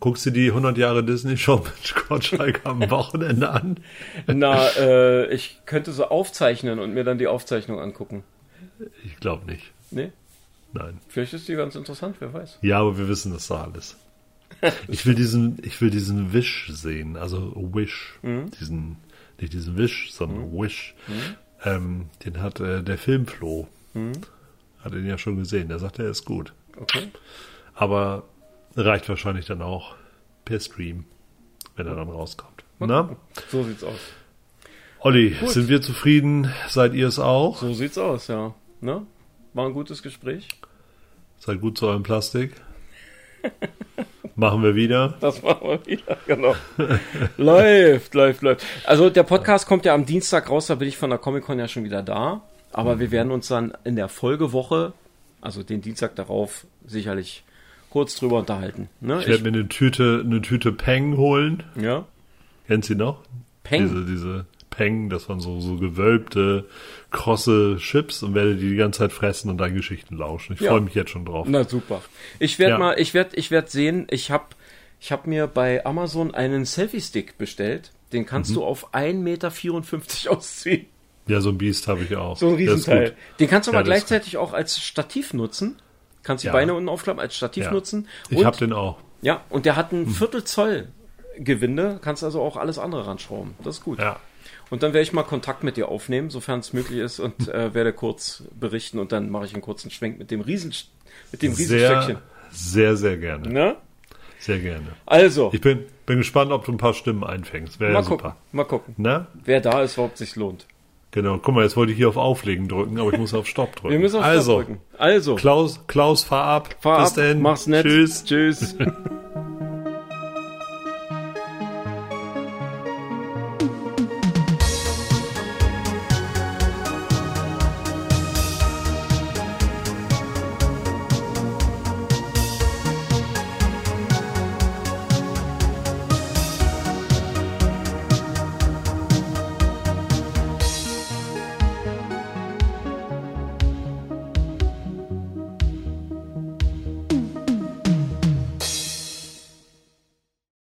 Guckst du die 100 Jahre Disney-Show mit Gottschalk am Wochenende an? Na, äh, ich könnte so aufzeichnen und mir dann die Aufzeichnung angucken. Ich glaube nicht. Nee, Nein. vielleicht ist die ganz interessant, wer weiß. Ja, aber wir wissen das doch alles. Ich will diesen, ich will diesen Wish sehen, also Wish, diesen, nicht diesen Wish, sondern Wish. Ähm, den hat äh, der Filmfloh, hat ihn ja schon gesehen. Der sagt, er ist gut, Okay. aber reicht wahrscheinlich dann auch per Stream, wenn er dann rauskommt. Na, So sieht's aus. Olli, sind wir zufrieden? Seid ihr es auch? So sieht's aus, ja. Ne? War ein gutes Gespräch. Seid gut zu eurem Plastik. Machen wir wieder. Das machen wir wieder, genau. läuft, läuft, läuft. Also der Podcast kommt ja am Dienstag raus, da bin ich von der Comic-Con ja schon wieder da. Aber wir werden uns dann in der Folgewoche, also den Dienstag darauf, sicherlich kurz drüber unterhalten. Ne? Ich werde mir eine Tüte, eine Tüte Peng holen. ja. Kennt sie noch? Peng. Diese, diese Peng, das waren so, so gewölbte, krosse Chips und werde die die ganze Zeit fressen und deine Geschichten lauschen. Ich Ja. freue mich jetzt schon drauf. Na super. Ich werde Ja. mal, ich werde, ich werde sehen. Ich habe, ich habe mir bei Amazon einen Selfie-Stick bestellt. Den kannst Mhm. du auf 1,54 Meter ausziehen. Ja, so ein Biest habe ich auch. So ein Riesenteil. Den kannst du Ja, aber gleichzeitig auch als Stativ nutzen. Kannst die Ja. Beine unten aufklappen als Stativ Ja. nutzen. Ich Und, habe den auch. ja, und der hat Hm. ein Viertel Zoll Gewinde. Kannst also auch alles andere ranschrauben. Das ist gut. Ja. Und dann werde ich mal Kontakt mit dir aufnehmen, sofern es möglich ist, und äh, werde kurz berichten und dann mache ich einen kurzen Schwenk mit dem Riesen, mit dem Riesenstöckchen. Sehr, sehr, sehr gerne. Ne? Sehr gerne. Also, Ich bin, bin gespannt, ob du ein paar Stimmen einfängst. Wäre mal ja gucken, super. mal gucken. Na? Wer da ist, ob sich lohnt. Genau. Guck mal, jetzt wollte ich hier auf Auflegen drücken, aber ich muss auf Stopp drücken. Wir müssen auf also, Stopp drücken. Also, Klaus, Klaus, fahr ab. fahr Bis ab, denn. mach's nett. Tschüss. Tschüss.